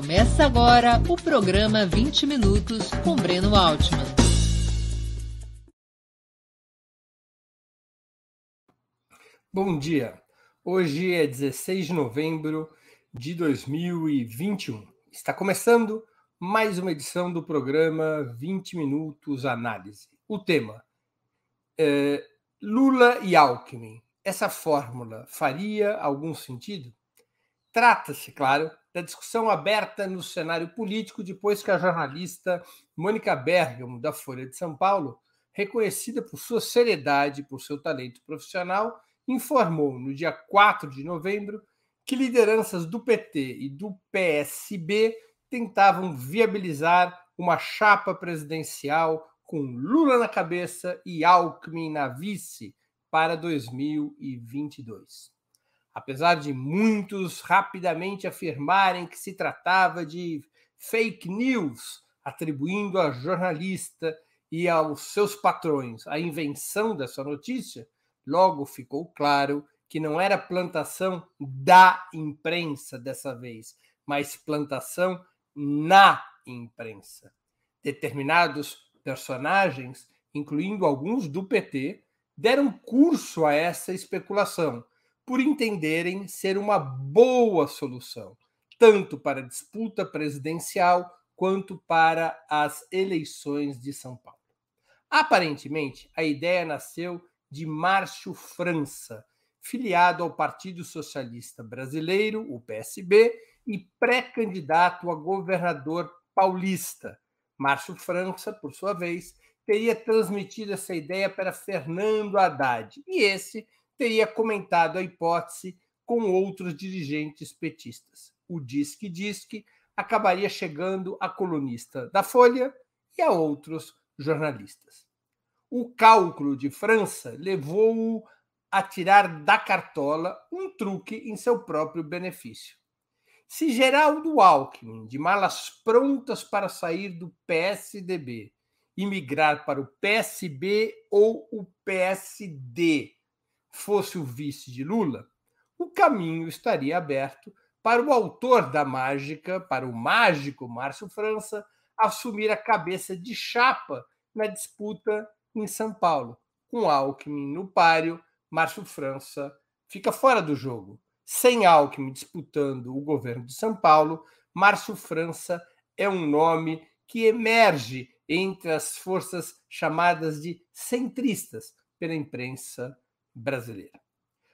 Começa agora o programa 20 Minutos com Breno Altman. Bom dia. Hoje é 16 de novembro de 2021. Está começando mais uma edição do programa 20 Minutos Análise. O tema é Lula e Alckmin. Essa fórmula faria algum sentido? Trata-se, claro, da discussão aberta no cenário político depois que a jornalista Mônica Bergamo, da Folha de São Paulo, reconhecida por sua seriedade e por seu talento profissional, informou no dia 4 de novembro que lideranças do PT e do PSB tentavam viabilizar uma chapa presidencial com Lula na cabeça e Alckmin na vice para 2022. Apesar de muitos rapidamente afirmarem que se tratava de fake news, atribuindo à jornalista e aos seus patrões a invenção dessa notícia, logo ficou claro que não era plantação da imprensa dessa vez, mas plantação na imprensa. Determinados personagens, incluindo alguns do PT, deram curso a essa especulação, por entenderem ser uma boa solução, tanto para a disputa presidencial quanto para as eleições de São Paulo. Aparentemente, a ideia nasceu de Márcio França, filiado ao Partido Socialista Brasileiro, o PSB, e pré-candidato a governador paulista. Márcio França, por sua vez, teria transmitido essa ideia para Fernando Haddad, e esse teria comentado a hipótese com outros dirigentes petistas. O disque-disque acabaria chegando a colunista da Folha e a outros jornalistas. O cálculo de França levou-o a tirar da cartola um truque em seu próprio benefício. Se Geraldo Alckmin, de malas prontas para sair do PSDB, e migrar para o PSB ou o PSD, fosse o vice de Lula, o caminho estaria aberto para o autor da mágica, para o mágico Márcio França, assumir a cabeça de chapa na disputa em São Paulo. Com Alckmin no páreo, Márcio França fica fora do jogo. Sem Alckmin disputando o governo de São Paulo, Márcio França é um nome que emerge entre as forças chamadas de centristas pela imprensa brasileira.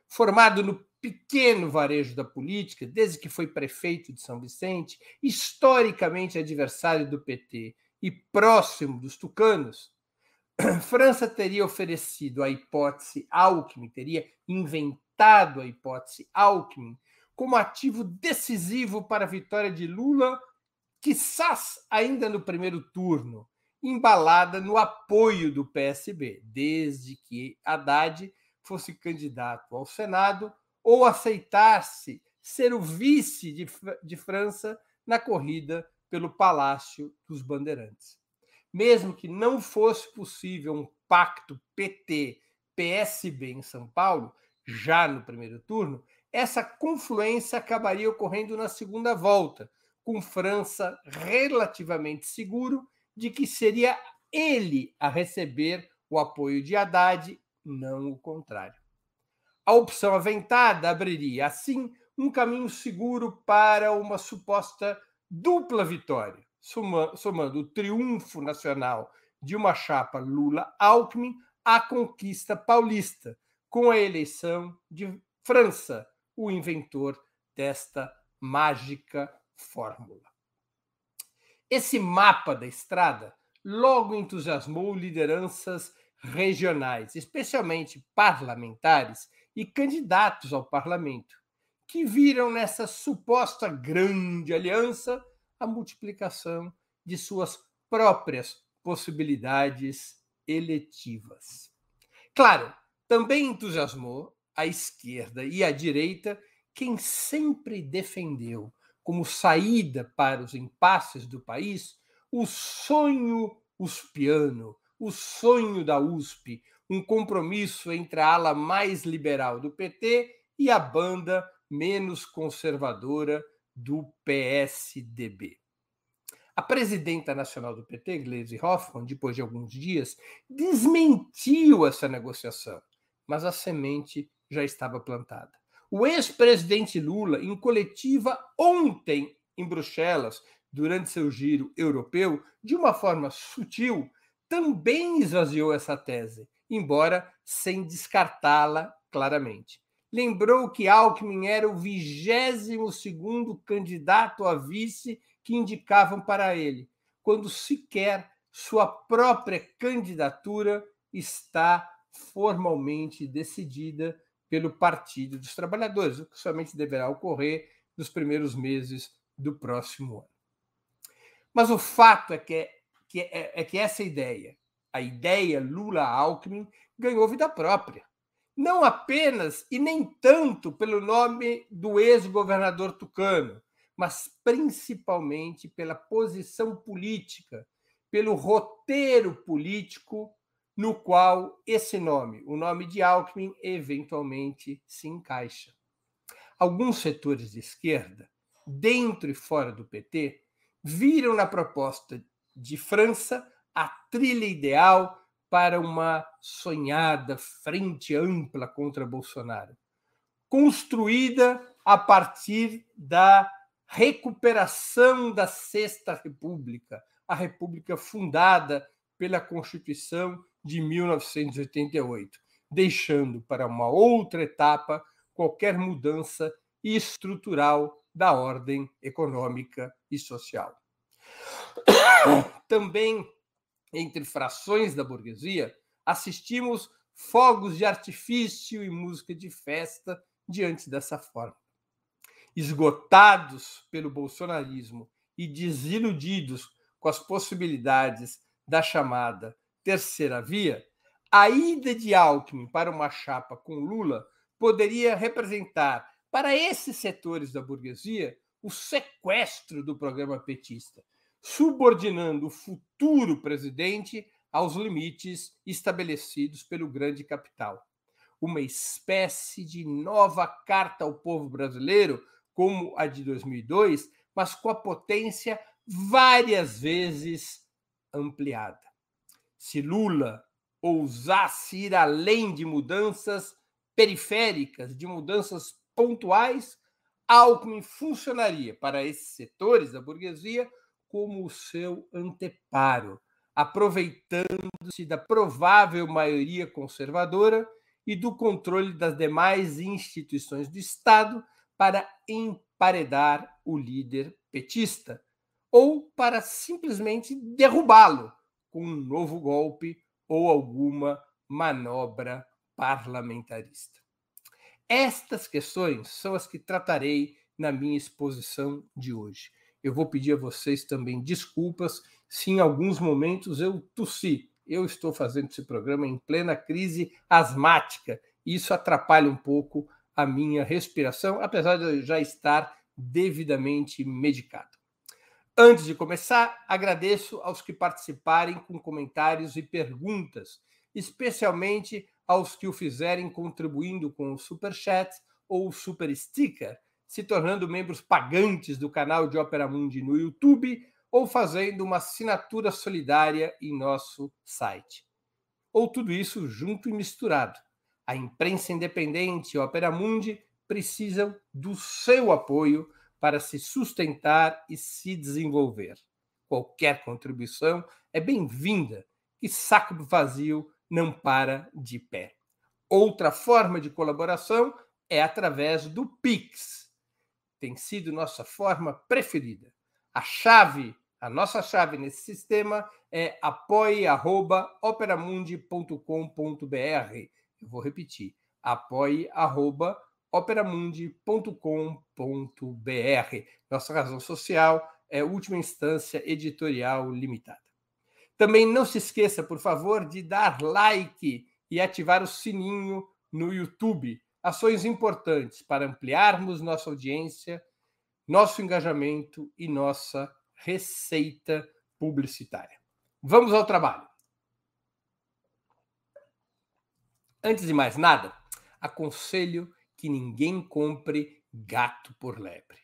Formado no pequeno varejo da política, desde que foi prefeito de São Vicente, historicamente adversário do PT e próximo dos tucanos, França teria oferecido a hipótese Alckmin, teria inventado a hipótese Alckmin como ativo decisivo para a vitória de Lula, quizás ainda no primeiro turno, embalada no apoio do PSB, desde que Haddad fosse candidato ao Senado ou aceitasse ser o vice de, de França na corrida pelo Palácio dos Bandeirantes. Mesmo que não fosse possível um pacto PT-PSB em São Paulo, já no primeiro turno, essa confluência acabaria ocorrendo na segunda volta, com França relativamente seguro de que seria ele a receber o apoio de Haddad, não o contrário. A opção aventada abriria, assim, um caminho seguro para uma suposta dupla vitória, somando o triunfo nacional de uma chapa Lula-Alckmin à conquista paulista, com a eleição de França, o inventor desta mágica fórmula. Esse mapa da estrada logo entusiasmou lideranças regionais, especialmente parlamentares e candidatos ao parlamento, que viram nessa suposta grande aliança a multiplicação de suas próprias possibilidades eletivas. Claro, também entusiasmou a esquerda e a direita quem sempre defendeu como saída para os impasses do país o sonho uspiano, o sonho da USP, um compromisso entre a ala mais liberal do PT e a banda menos conservadora do PSDB. A presidenta nacional do PT, Gleisi Hoffmann, depois de alguns dias, desmentiu essa negociação, mas a semente já estava plantada. O ex-presidente Lula, em coletiva ontem em Bruxelas, durante seu giro europeu, de uma forma sutil, também esvaziou essa tese, embora sem descartá-la claramente. Lembrou que Alckmin era o 22 segundo candidato a vice que indicavam para ele, quando sequer sua própria candidatura está formalmente decidida pelo Partido dos Trabalhadores, o que somente deverá ocorrer nos primeiros meses do próximo ano. Mas o fato é que, que, é, é que essa ideia, a ideia Lula-Alckmin, ganhou vida própria. Não apenas e nem tanto pelo nome do ex-governador tucano, mas principalmente pela posição política, pelo roteiro político no qual esse nome, o nome de Alckmin, eventualmente se encaixa. Alguns setores de esquerda, dentro e fora do PT, viram na proposta de França a trilha ideal para uma sonhada frente ampla contra Bolsonaro, construída a partir da recuperação da Sexta República, a República fundada pela Constituição de 1988, deixando para uma outra etapa qualquer mudança estrutural da ordem econômica e social. Também entre frações da burguesia, assistimos fogos de artifício e música de festa diante dessa forma. Esgotados pelo bolsonarismo e desiludidos com as possibilidades da chamada terceira via, a ida de Alckmin para uma chapa com Lula poderia representar para esses setores da burguesia o sequestro do programa petista, subordinando o futuro presidente aos limites estabelecidos pelo grande capital. Uma espécie de nova carta ao povo brasileiro, como a de 2002, mas com a potência várias vezes ampliada se Lula ousasse ir além de mudanças periféricas, de mudanças pontuais, Alckmin funcionaria para esses setores da burguesia como o seu anteparo, aproveitando-se da provável maioria conservadora e do controle das demais instituições do Estado para emparedar o líder petista ou para simplesmente derrubá-lo com um novo golpe ou alguma manobra parlamentarista. Estas questões são as que tratarei na minha exposição de hoje. Eu vou pedir a vocês também desculpas se em alguns momentos eu tossi. Eu estou fazendo esse programa em plena crise asmática e isso atrapalha um pouco a minha respiração, apesar de eu já estar devidamente medicado. Antes de começar, agradeço aos que participarem com comentários e perguntas, especialmente aos que o fizerem contribuindo com o Super Chat ou o Super Sticker, se tornando membros pagantes do canal de Opera Mundi no YouTube ou fazendo uma assinatura solidária em nosso site. Ou tudo isso junto e misturado. A imprensa independente e Opera Mundi precisam do seu apoio para se sustentar e se desenvolver. Qualquer contribuição é bem-vinda, e saco vazio não para de pé. Outra forma de colaboração é através do Pix. Tem sido nossa forma preferida. A chave, a nossa chave nesse sistema é apoie@operamundi.com.br. Eu vou repetir: apoie@operamundi.com.br operamundi.com.br. Nossa razão social é última instância editorial limitada. Também não se esqueça, por favor, de dar like e ativar o sininho no YouTube. Ações importantes para ampliarmos nossa audiência, nosso engajamento e nossa receita publicitária. Vamos ao trabalho. Antes de mais nada, aconselho que ninguém compre gato por lebre.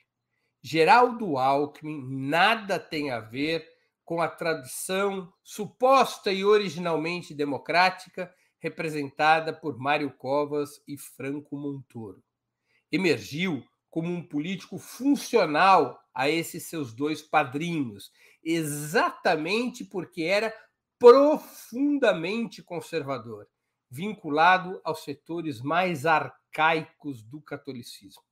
Geraldo Alckmin nada tem a ver com a tradição suposta e originalmente democrática representada por Mário Covas e Franco Montoro. Emergiu como um político funcional a esses seus dois padrinhos, exatamente porque era profundamente conservador, vinculado aos setores mais arcaicos do catolicismo.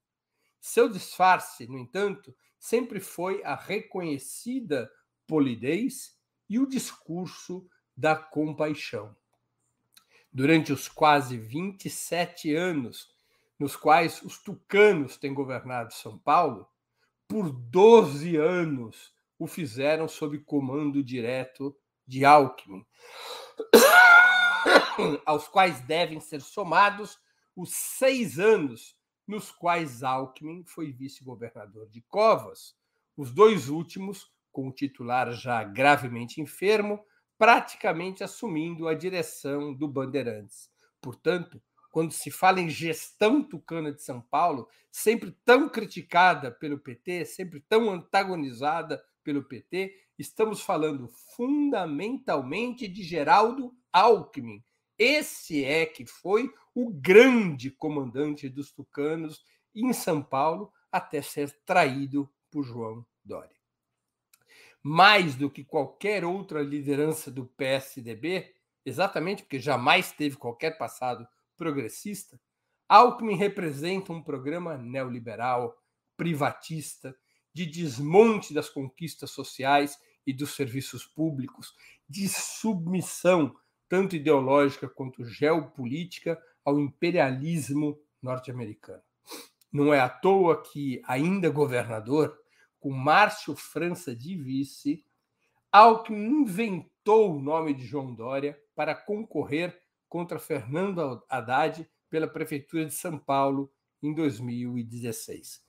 Seu disfarce, no entanto, sempre foi a reconhecida polidez e o discurso da compaixão. Durante os quase 27 anos nos quais os tucanos têm governado São Paulo, por 12 anos o fizeram sob comando direto de Alckmin, aos quais devem ser somados os seis anos nos quais Alckmin foi vice-governador de Covas, os dois últimos, com o titular já gravemente enfermo, praticamente assumindo a direção do Bandeirantes. Portanto, quando se fala em gestão tucana de São Paulo, sempre tão criticada pelo PT, sempre tão antagonizada pelo PT, estamos falando fundamentalmente de Geraldo Alckmin. Esse é que foi o grande comandante dos tucanos em São Paulo até ser traído por João Dória. Mais do que qualquer outra liderança do PSDB, exatamente porque jamais teve qualquer passado progressista, Alckmin representa um programa neoliberal, privatista, de desmonte das conquistas sociais e dos serviços públicos, de submissão, tanto ideológica quanto geopolítica, ao imperialismo norte-americano. Não é à toa que, ainda governador, com Márcio França de vice, Alckmin inventou o nome de João Dória para concorrer contra Fernando Haddad pela Prefeitura de São Paulo em 2016.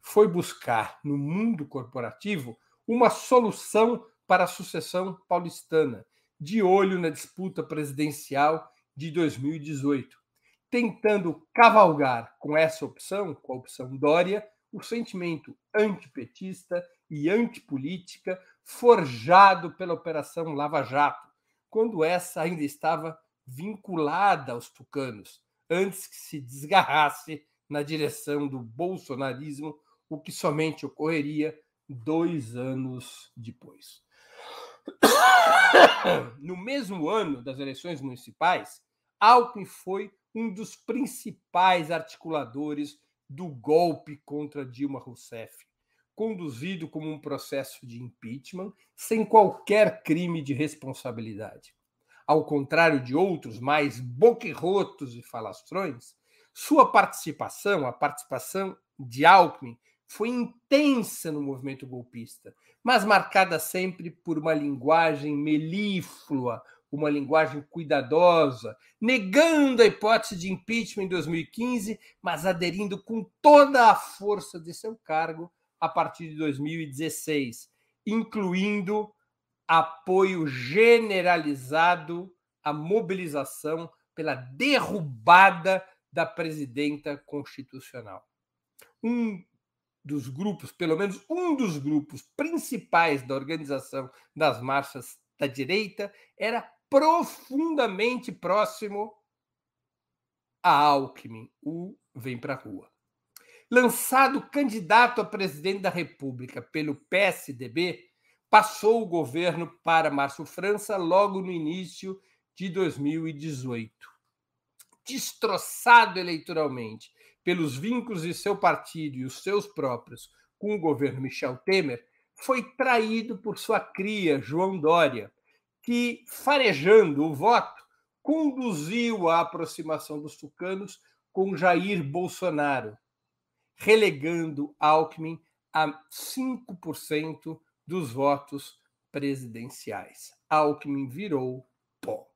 Foi buscar no mundo corporativo uma solução para a sucessão paulistana, de olho na disputa presidencial de 2018, tentando cavalgar com essa opção, com a opção Dória, o sentimento antipetista e antipolítica forjado pela Operação Lava Jato, quando essa ainda estava vinculada aos tucanos, antes que se desgarrasse na direção do bolsonarismo, o que somente ocorreria dois anos depois. No mesmo ano das eleições municipais, Alckmin foi um dos principais articuladores do golpe contra Dilma Rousseff, conduzido como um processo de impeachment sem qualquer crime de responsabilidade. Ao contrário de outros mais boquerrotos e falastrões, sua participação, a participação de Alckmin, foi intensa no movimento golpista, mas marcada sempre por uma linguagem melíflua, uma linguagem cuidadosa, negando a hipótese de impeachment em 2015, mas aderindo com toda a força de seu cargo a partir de 2016, incluindo apoio generalizado à mobilização pela derrubada da presidenta constitucional. Um dos grupos, pelo menos um dos grupos principais da organização das marchas da direita, era profundamente próximo a Alckmin, o Vem Pra Rua. Lançado candidato a presidente da República pelo PSDB, passou o governo para Márcio França logo no início de 2018. Destroçado eleitoralmente pelos vínculos de seu partido e os seus próprios com o governo Michel Temer, foi traído por sua cria, João Dória, que, farejando o voto, conduziu a aproximação dos tucanos com Jair Bolsonaro, relegando Alckmin a 5% dos votos presidenciais. Alckmin virou pó.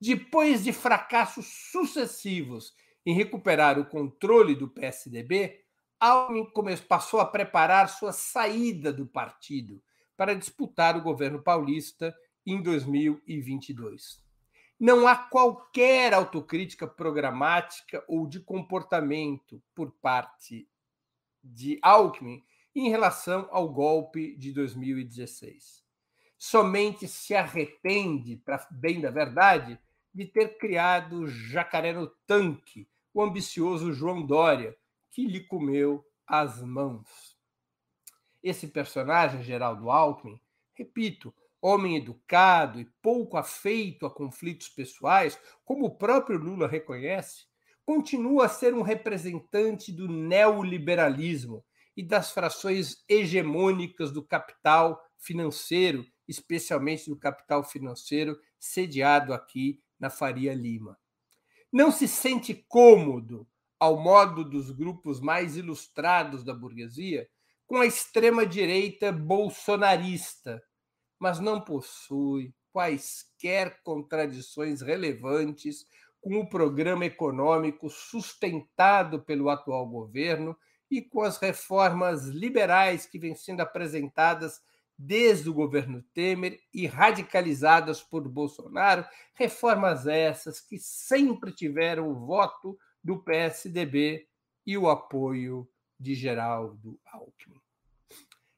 Depois de fracassos sucessivos em recuperar o controle do PSDB, Alckmin passou a preparar sua saída do partido para disputar o governo paulista em 2022. Não há qualquer autocrítica programática ou de comportamento por parte de Alckmin em relação ao golpe de 2016. Somente se arrepende, para bem da verdade, de ter criado jacaré no tanque, o ambicioso João Dória, que lhe comeu as mãos. Esse personagem, Geraldo Alckmin, repito, homem educado e pouco afeito a conflitos pessoais, como o próprio Lula reconhece, continua a ser um representante do neoliberalismo e das frações hegemônicas do capital financeiro, especialmente do capital financeiro sediado aqui na Faria Lima. Não se sente cômodo, ao modo dos grupos mais ilustrados da burguesia, com a extrema-direita bolsonarista, mas não possui quaisquer contradições relevantes com o programa econômico sustentado pelo atual governo e com as reformas liberais que vêm sendo apresentadas desde o governo Temer e radicalizadas por Bolsonaro, reformas essas que sempre tiveram o voto do PSDB e o apoio de Geraldo Alckmin.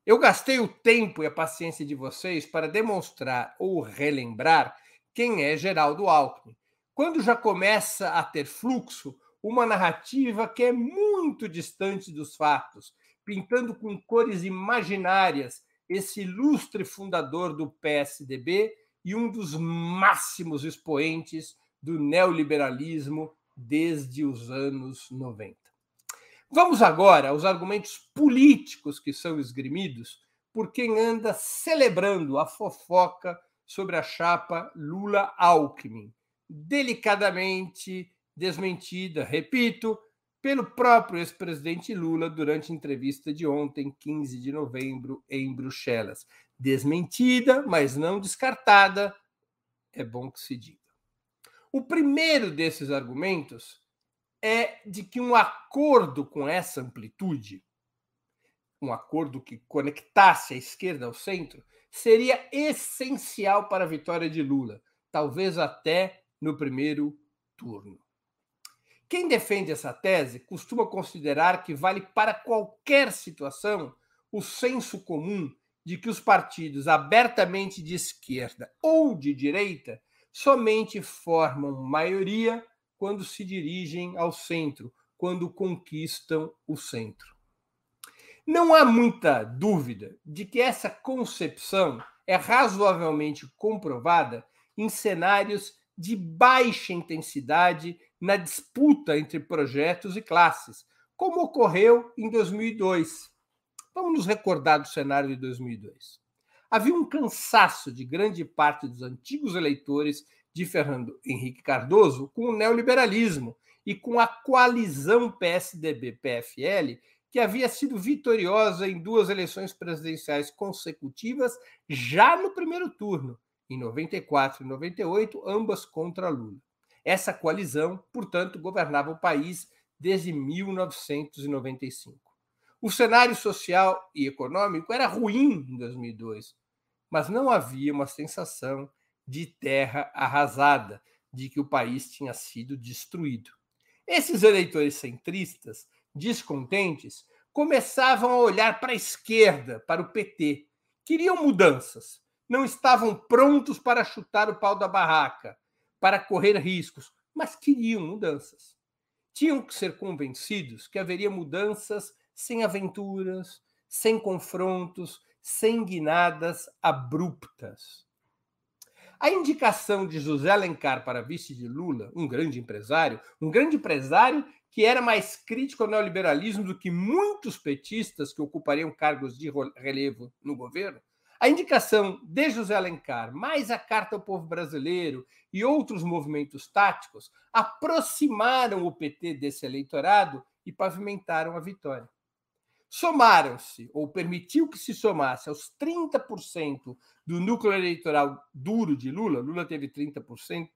Eu gastei o tempo e a paciência de vocês para demonstrar ou relembrar quem é Geraldo Alckmin. Quando já começa a ter fluxo uma narrativa que é muito distante dos fatos, pintando com cores imaginárias esse ilustre fundador do PSDB e um dos máximos expoentes do neoliberalismo desde os anos 90. Vamos agora aos argumentos políticos que são esgrimidos por quem anda celebrando a fofoca sobre a chapa Lula-Alckmin, delicadamente desmentida, repito, pelo próprio ex-presidente Lula durante entrevista de ontem, 15 de novembro, em Bruxelas. Desmentida, mas não descartada, é bom que se diga. O primeiro desses argumentos é de que um acordo com essa amplitude, um acordo que conectasse a esquerda ao centro, seria essencial para a vitória de Lula, talvez até no primeiro turno. Quem defende essa tese costuma considerar que vale para qualquer situação o senso comum de que os partidos abertamente de esquerda ou de direita somente formam maioria quando se dirigem ao centro, quando conquistam o centro. Não há muita dúvida de que essa concepção é razoavelmente comprovada em cenários de baixa intensidade na disputa entre projetos e classes, como ocorreu em 2002. Vamos nos recordar do cenário de 2002. Havia um cansaço de grande parte dos antigos eleitores de Fernando Henrique Cardoso com o neoliberalismo e com a coalizão PSDB-PFL, que havia sido vitoriosa em duas eleições presidenciais consecutivas já no primeiro turno, em 94 e 98, ambas contra Lula. Essa coalizão, portanto, governava o país desde 1995. O cenário social e econômico era ruim em 2002, mas não havia uma sensação de terra arrasada, de que o país tinha sido destruído. Esses eleitores centristas, descontentes, começavam a olhar para a esquerda, para o PT. Queriam mudanças, não estavam prontos para chutar o pau da barraca, para correr riscos, mas queriam mudanças. Tinham que ser convencidos que haveria mudanças sem aventuras, sem confrontos, sem guinadas abruptas. A indicação de José Alencar para vice de Lula, um grande empresário, um grande empresário que era mais crítico ao neoliberalismo do que muitos petistas que ocupariam cargos de relevo no governo, a indicação de José Alencar, mais a Carta ao Povo Brasileiro e outros movimentos táticos aproximaram o PT desse eleitorado e pavimentaram a vitória. Somaram-se, ou permitiu que se somasse aos 30% do núcleo eleitoral duro de Lula, Lula teve 30%,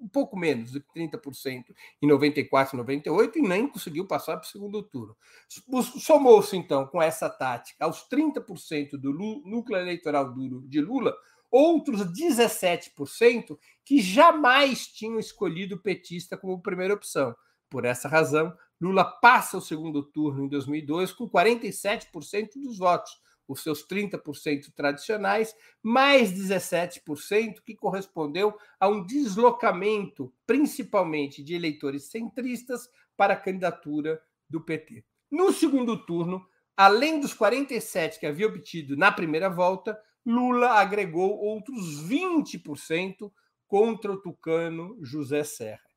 um pouco menos de 30% em 94 e 98 e nem conseguiu passar para o segundo turno. Somou-se, então, com essa tática, aos 30% do núcleo eleitoral duro de Lula, outros 17% que jamais tinham escolhido o petista como primeira opção. Por essa razão, Lula passa o segundo turno em 2002 com 47% dos votos, os seus 30% tradicionais, mais 17%, que correspondeu a um deslocamento, principalmente de eleitores centristas, para a candidatura do PT. No segundo turno, além dos 47 que havia obtido na primeira volta, Lula agregou outros 20% contra o tucano José Serra.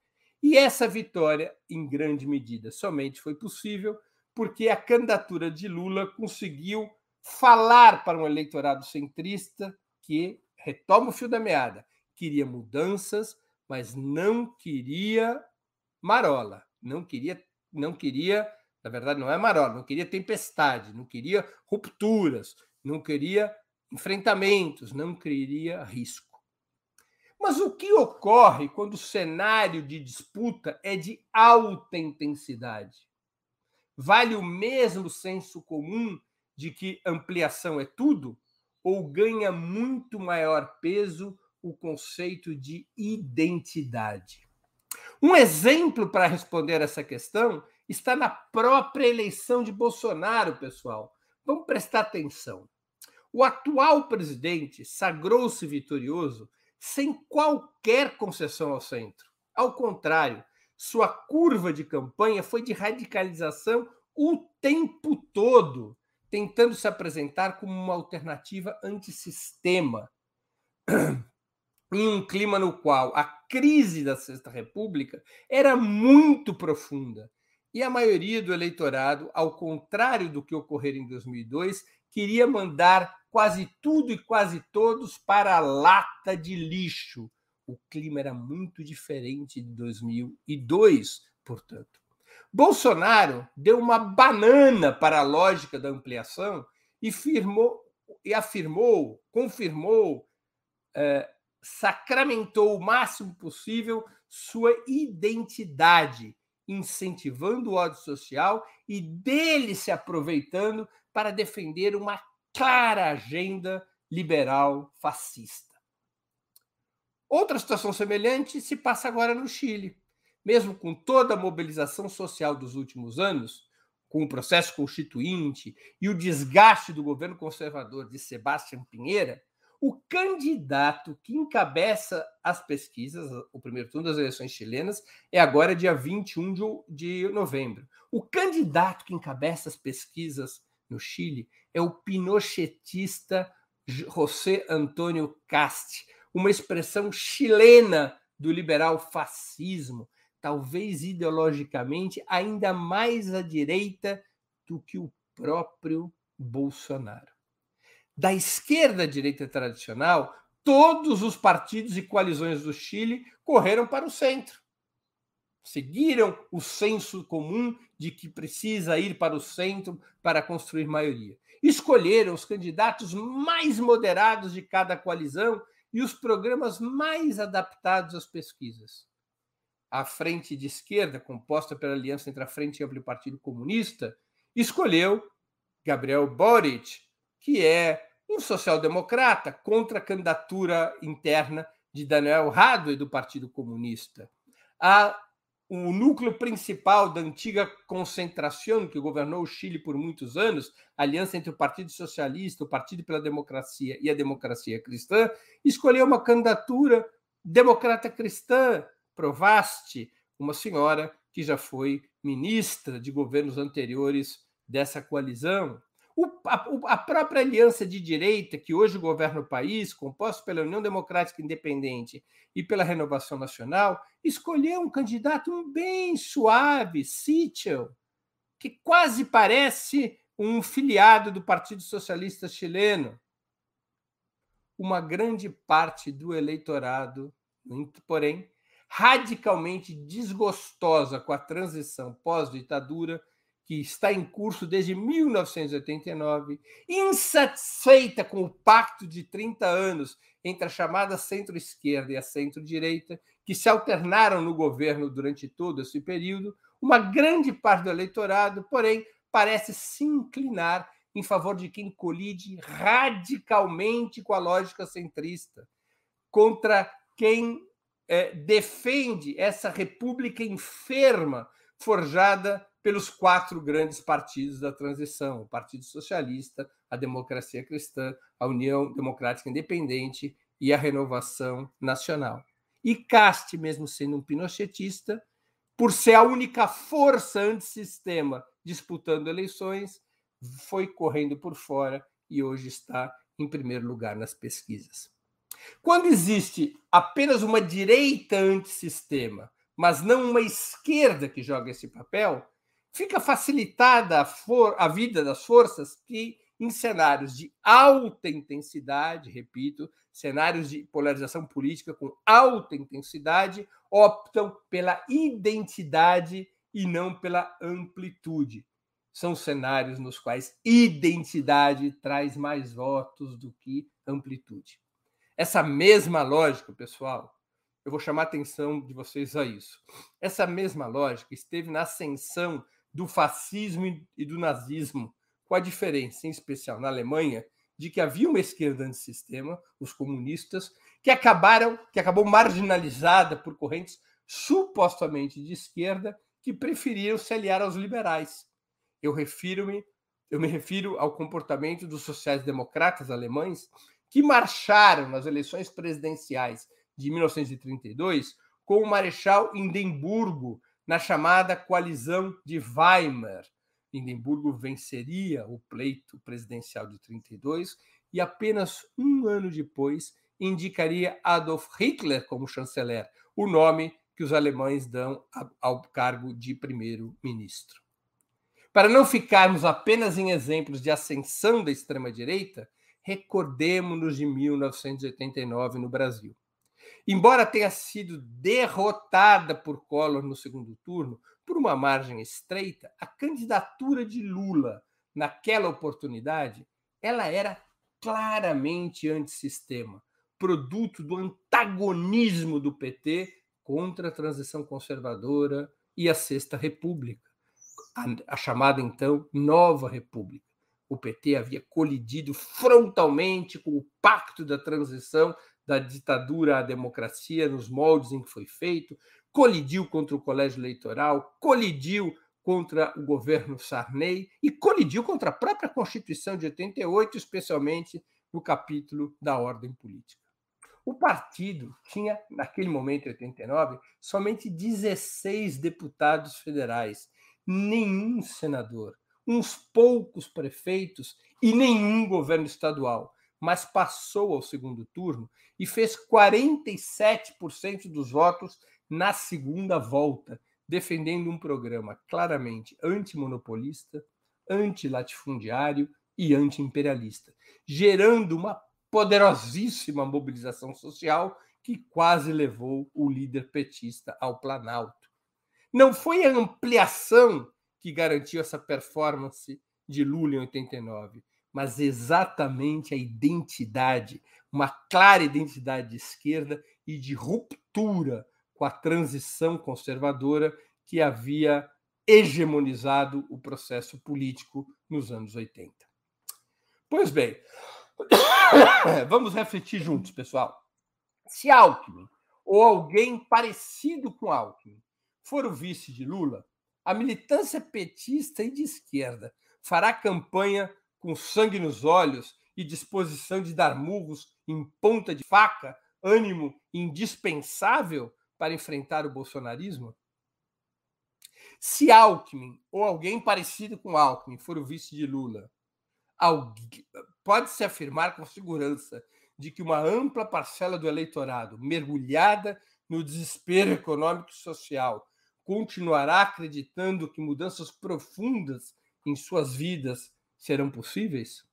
E essa vitória, em grande medida, somente foi possível porque a candidatura de Lula conseguiu falar para um eleitorado centrista que, retoma o fio da meada, queria mudanças, mas não queria marola, não queria, não queria, na verdade não é marola, não queria tempestade, não queria rupturas, não queria enfrentamentos, não queria risco. Mas o que ocorre quando o cenário de disputa é de alta intensidade? Vale o mesmo senso comum de que ampliação é tudo? Ou ganha muito maior peso o conceito de identidade? Um exemplo para responder essa questão está na própria eleição de Bolsonaro, pessoal. Vamos prestar atenção. O atual presidente sagrou-se vitorioso sem qualquer concessão ao centro. Ao contrário, sua curva de campanha foi de radicalização o tempo todo, tentando se apresentar como uma alternativa antissistema, em um clima no qual a crise da Sexta República era muito profunda e a maioria do eleitorado, ao contrário do que ocorreu em 2002, queria mandar quase tudo e quase todos para a lata de lixo. O clima era muito diferente de 2002, portanto. Bolsonaro deu uma banana para a lógica da ampliação e, firmou, e afirmou, confirmou, é, sacramentou o máximo possível sua identidade, incentivando o ódio social e dele se aproveitando para defender uma clara agenda liberal fascista. Outra situação semelhante se passa agora no Chile mesmo com toda a mobilização social dos últimos anos, com o processo constituinte e o desgaste do governo conservador de Sebastião Pinheira, o candidato que encabeça as pesquisas, o primeiro turno das eleições chilenas, é agora dia 21 de novembro. O candidato que encabeça as pesquisas no Chile é o pinochetista José Antônio Cast, uma expressão chilena do liberal fascismo, talvez ideologicamente ainda mais à direita do que o próprio Bolsonaro. Da esquerda à direita tradicional, todos os partidos e coalizões do Chile correram para o centro. Seguiram o senso comum de que precisa ir para o centro para construir maioria. Escolheram os candidatos mais moderados de cada coalizão e os programas mais adaptados às pesquisas a frente de esquerda, composta pela aliança entre a Frente Ampla e o Partido Comunista, escolheu Gabriel Boric, que é um social-democrata contra a candidatura interna de Daniel Radwe do Partido Comunista. A, o núcleo principal da antiga concentração que governou o Chile por muitos anos, aliança entre o Partido Socialista, o Partido pela Democracia e a Democracia Cristã, escolheu uma candidatura democrata cristã Provaste, uma senhora que já foi ministra de governos anteriores dessa coalizão. O, a, a, própria aliança de direita, que hoje governa o país, composta pela União Democrática Independente e pela Renovação Nacional, escolheu um candidato bem suave, Sichel, que quase parece um filiado do Partido Socialista Chileno. Uma grande parte do eleitorado, porém, radicalmente desgostosa com a transição pós-ditadura que está em curso desde 1989, insatisfeita com o pacto de 30 anos entre a chamada centro-esquerda e a centro-direita, que se alternaram no governo durante todo esse período, uma grande parte do eleitorado, porém, parece se inclinar em favor de quem colide radicalmente com a lógica centrista, contra quem é, defende essa república enferma forjada pelos quatro grandes partidos da transição: o Partido Socialista, a Democracia Cristã, a União Democrática Independente e a Renovação Nacional. E Caste, mesmo sendo um pinochetista, por ser a única força antissistema disputando eleições, foi correndo por fora e hoje está em primeiro lugar nas pesquisas. Quando existe apenas uma direita antissistema, mas não uma esquerda que joga esse papel, fica facilitada a, for a vida das forças que, em cenários de alta intensidade, repito, cenários de polarização política com alta intensidade, optam pela identidade e não pela amplitude. São cenários nos quais identidade traz mais votos do que amplitude. Essa mesma lógica, pessoal, eu vou chamar a atenção de vocês a isso. Essa mesma lógica esteve na ascensão do fascismo e do nazismo, com a diferença, em especial na Alemanha, de que havia uma esquerda antissistema, os comunistas, que acabaram, que acabou marginalizada por correntes supostamente de esquerda que preferiram se aliar aos liberais. Eu refiro-me, eu me refiro ao comportamento dos sociais-democratas alemães que marcharam nas eleições presidenciais de 1932 com o Marechal Hindenburgo na chamada coalizão de Weimar. Hindenburgo venceria o pleito presidencial de 32 e apenas um ano depois indicaria Adolf Hitler como chanceler, o nome que os alemães dão ao cargo de primeiro-ministro. Para não ficarmos apenas em exemplos de ascensão da extrema-direita, recordemos-nos de 1989 no Brasil. Embora tenha sido derrotada por Collor no segundo turno, por uma margem estreita, a candidatura de Lula naquela oportunidade, ela era claramente antissistema, produto do antagonismo do PT contra a transição conservadora e a Sexta República, a, a chamada então Nova República. O PT havia colidido frontalmente com o pacto da transição da ditadura à democracia nos moldes em que foi feito, colidiu contra o colégio eleitoral, colidiu contra o governo Sarney e colidiu contra a própria Constituição de 88, especialmente no capítulo da ordem política. O partido tinha, naquele momento, em 89, somente 16 deputados federais, nenhum senador, uns poucos prefeitos e nenhum governo estadual mas passou ao segundo turno e fez 47% dos votos na segunda volta, defendendo um programa claramente antimonopolista, antilatifundiário e antiimperialista, gerando uma poderosíssima mobilização social que quase levou o líder petista ao Planalto. Não foi a ampliação que garantiu essa performance de Lula em 89, mas exatamente a identidade, uma clara identidade de esquerda e de ruptura com a transição conservadora que havia hegemonizado o processo político nos anos 80. Pois bem, vamos refletir juntos, pessoal. Se Alckmin ou alguém parecido com Alckmin for o vice de Lula, a militância petista e de esquerda fará campanha com sangue nos olhos e disposição de dar murros em ponta de faca, ânimo indispensável para enfrentar o bolsonarismo? Se Alckmin ou alguém parecido com Alckmin for o vice de Lula, pode-se afirmar com segurança de que uma ampla parcela do eleitorado, mergulhada no desespero econômico e social, continuará acreditando que mudanças profundas em suas vidas serão possíveis?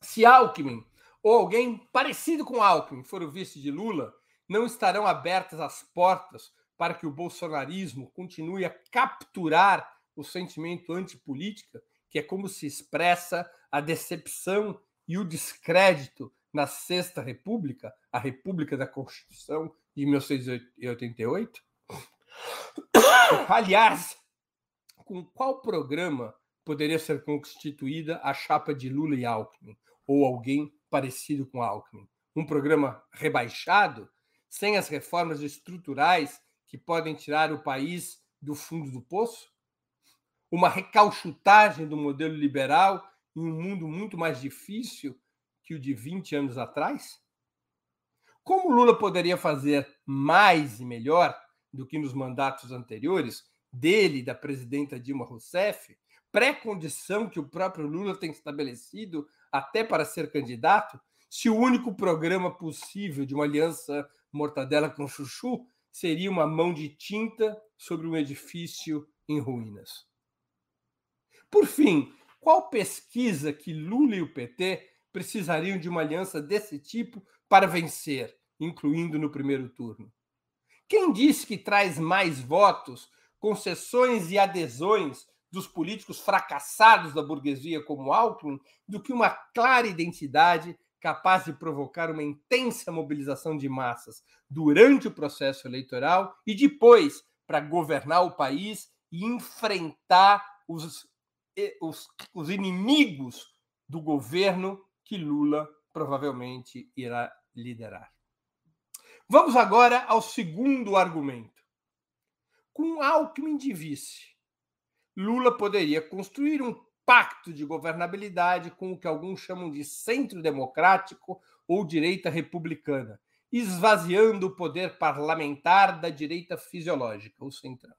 Se Alckmin ou alguém parecido com Alckmin for o vice de Lula, não estarão abertas as portas para que o bolsonarismo continue a capturar o sentimento antipolítica, que é como se expressa a decepção e o descrédito na Sexta República, a República da Constituição de 1988? Aliás, com qual programa poderia ser constituída a chapa de Lula e Alckmin, ou alguém parecido com Alckmin? Um programa rebaixado, sem as reformas estruturais que podem tirar o país do fundo do poço? Uma recalchutagem do modelo liberal em um mundo muito mais difícil que o de 20 anos atrás? Como Lula poderia fazer mais e melhor do que nos mandatos anteriores, dele da presidenta Dilma Rousseff, pré-condição que o próprio Lula tem estabelecido até para ser candidato, se o único programa possível de uma aliança mortadela com chuchu seria uma mão de tinta sobre um edifício em ruínas. Por fim, qual pesquisa que Lula e o PT precisariam de uma aliança desse tipo para vencer, incluindo no primeiro turno? Quem disse que traz mais votos, concessões e adesões dos políticos fracassados da burguesia como Alckmin do que uma clara identidade capaz de provocar uma intensa mobilização de massas durante o processo eleitoral e depois para governar o país e enfrentar os, os, os inimigos do governo que Lula provavelmente irá liderar. Vamos agora ao segundo argumento. Com Alckmin de vice, Lula poderia construir um pacto de governabilidade com o que alguns chamam de centro democrático ou direita republicana, esvaziando o poder parlamentar da direita fisiológica, o centrão.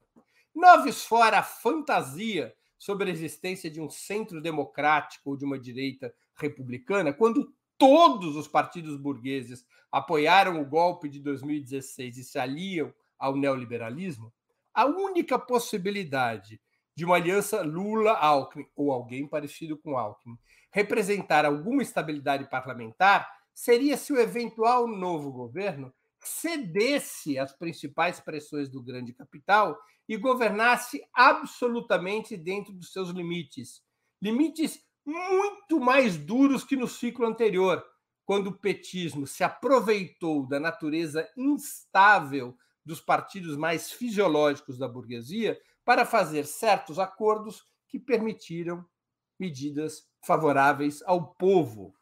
Noves fora a fantasia sobre a existência de um centro democrático ou de uma direita republicana, quando todos os partidos burgueses apoiaram o golpe de 2016 e se aliam ao neoliberalismo, a única possibilidade de uma aliança Lula-Alckmin, ou alguém parecido com Alckmin, representar alguma estabilidade parlamentar seria se o eventual novo governo cedesse às principais pressões do grande capital e governasse absolutamente dentro dos seus limites. Limites muito mais duros que no ciclo anterior, quando o petismo se aproveitou da natureza instável dos partidos mais fisiológicos da burguesia para fazer certos acordos que permitiram medidas favoráveis ao povo.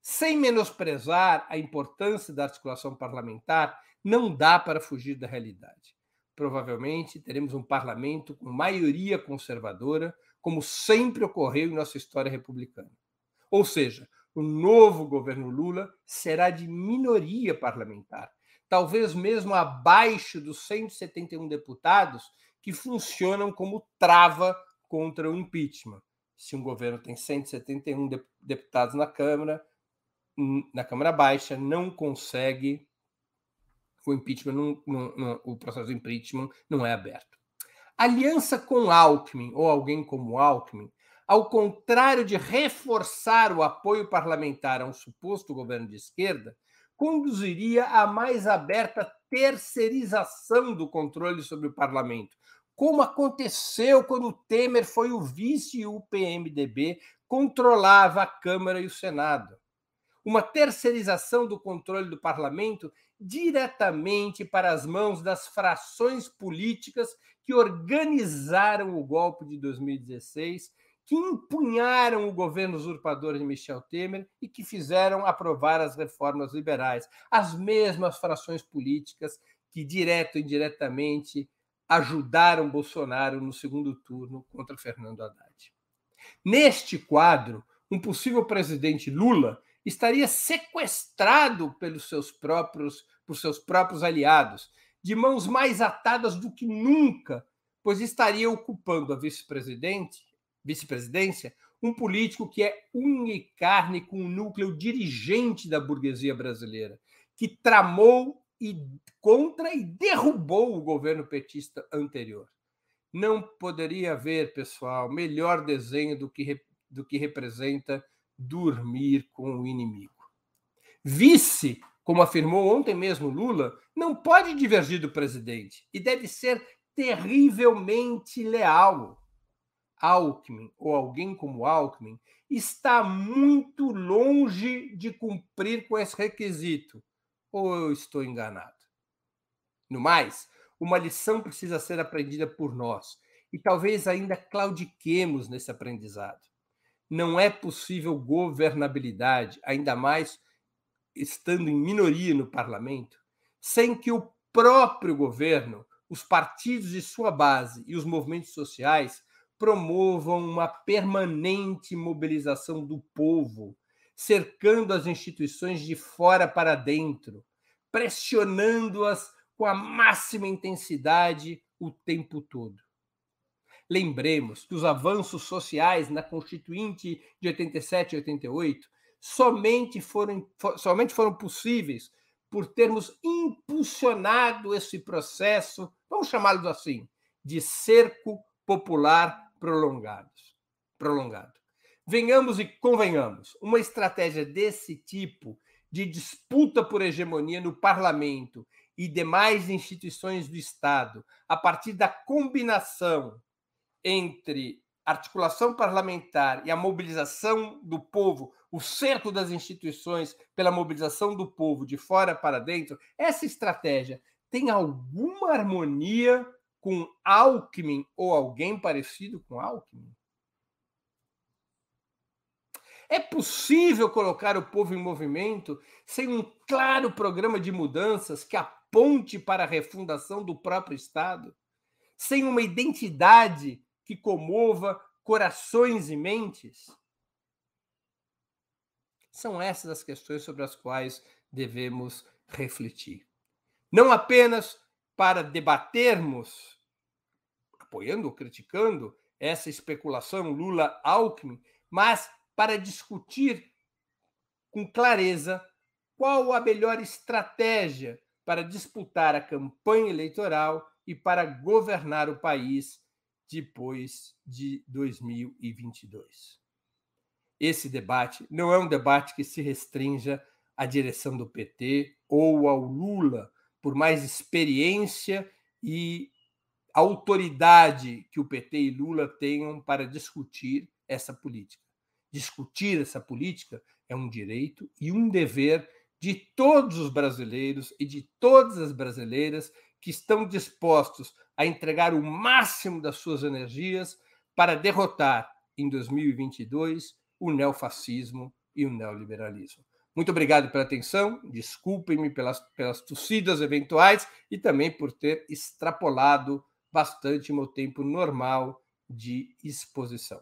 Sem menosprezar a importância da articulação parlamentar, não dá para fugir da realidade. Provavelmente teremos um parlamento com maioria conservadora, como sempre ocorreu em nossa história republicana. Ou seja, o novo governo Lula será de minoria parlamentar, talvez mesmo abaixo dos 171 deputados que funcionam como trava contra o impeachment. Se um governo tem 171 deputados na Câmara, na Câmara Baixa, não consegue o impeachment, não, não, não, o processo de impeachment não é aberto. Aliança com Alckmin ou alguém como Alckmin, ao contrário de reforçar o apoio parlamentar a um suposto governo de esquerda, conduziria a mais aberta terceirização do controle sobre o parlamento, como aconteceu quando o Temer foi o vice e o PMDB controlava a Câmara e o Senado. Uma terceirização do controle do parlamento diretamente para as mãos das frações políticas que organizaram o golpe de 2016, que empunharam o governo usurpador de Michel Temer e que fizeram aprovar as reformas liberais. As mesmas frações políticas que, direto e indiretamente, ajudaram Bolsonaro no segundo turno contra Fernando Haddad. Neste quadro, um possível presidente Lula estaria sequestrado pelos seus próprios, por seus próprios aliados, de mãos mais atadas do que nunca, pois estaria ocupando a vice-presidente, vice-presidência, um político que é unha e carne com o núcleo dirigente da burguesia brasileira, que tramou e contra e derrubou o governo petista anterior. Não poderia haver, pessoal, melhor desenho do que, do que representa dormir com o inimigo. Vice, como afirmou ontem mesmo Lula, não pode divergir do presidente e deve ser terrivelmente leal. Alckmin, ou alguém como Alckmin, está muito longe de cumprir com esse requisito ou eu estou enganado? No mais, uma lição precisa ser aprendida por nós e talvez ainda claudiquemos nesse aprendizado. Não é possível governabilidade, ainda mais estando em minoria no parlamento, sem que o próprio governo os partidos de sua base e os movimentos sociais promovam uma permanente mobilização do povo, cercando as instituições de fora para dentro, pressionando-as com a máxima intensidade o tempo todo. Lembremos que os avanços sociais na Constituinte de 87 e 88 somente foram, somente foram possíveis por termos impulsionado esse processo, vamos chamá-lo assim, de cerco popular prolongado. prolongado. Venhamos e convenhamos, uma estratégia desse tipo de disputa por hegemonia no parlamento e demais instituições do Estado, a partir da combinação entre articulação parlamentar e a mobilização do povo, o cerco das instituições pela mobilização do povo de fora para dentro, essa estratégia tem alguma harmonia com Alckmin ou alguém parecido com Alckmin? É possível colocar o povo em movimento sem um claro programa de mudanças que aponte para a refundação do próprio Estado? Sem uma identidade que comova corações e mentes? São essas as questões sobre as quais devemos refletir. Não apenas para debatermos, apoiando ou criticando essa especulação Lula-Alckmin, mas para discutir com clareza qual a melhor estratégia para disputar a campanha eleitoral e para governar o país depois de 2022. Esse debate não é um debate que se restrinja à direção do PT ou ao Lula, por mais experiência e autoridade que o PT e Lula tenham para discutir essa política. Discutir essa política é um direito e um dever de todos os brasileiros e de todas as brasileiras que estão dispostos a entregar o máximo das suas energias para derrotar em 2022 o neofascismo e o neoliberalismo. Muito obrigado pela atenção, desculpem-me pelas, pelas tossidas eventuais e também por ter extrapolado bastante meu tempo normal de exposição.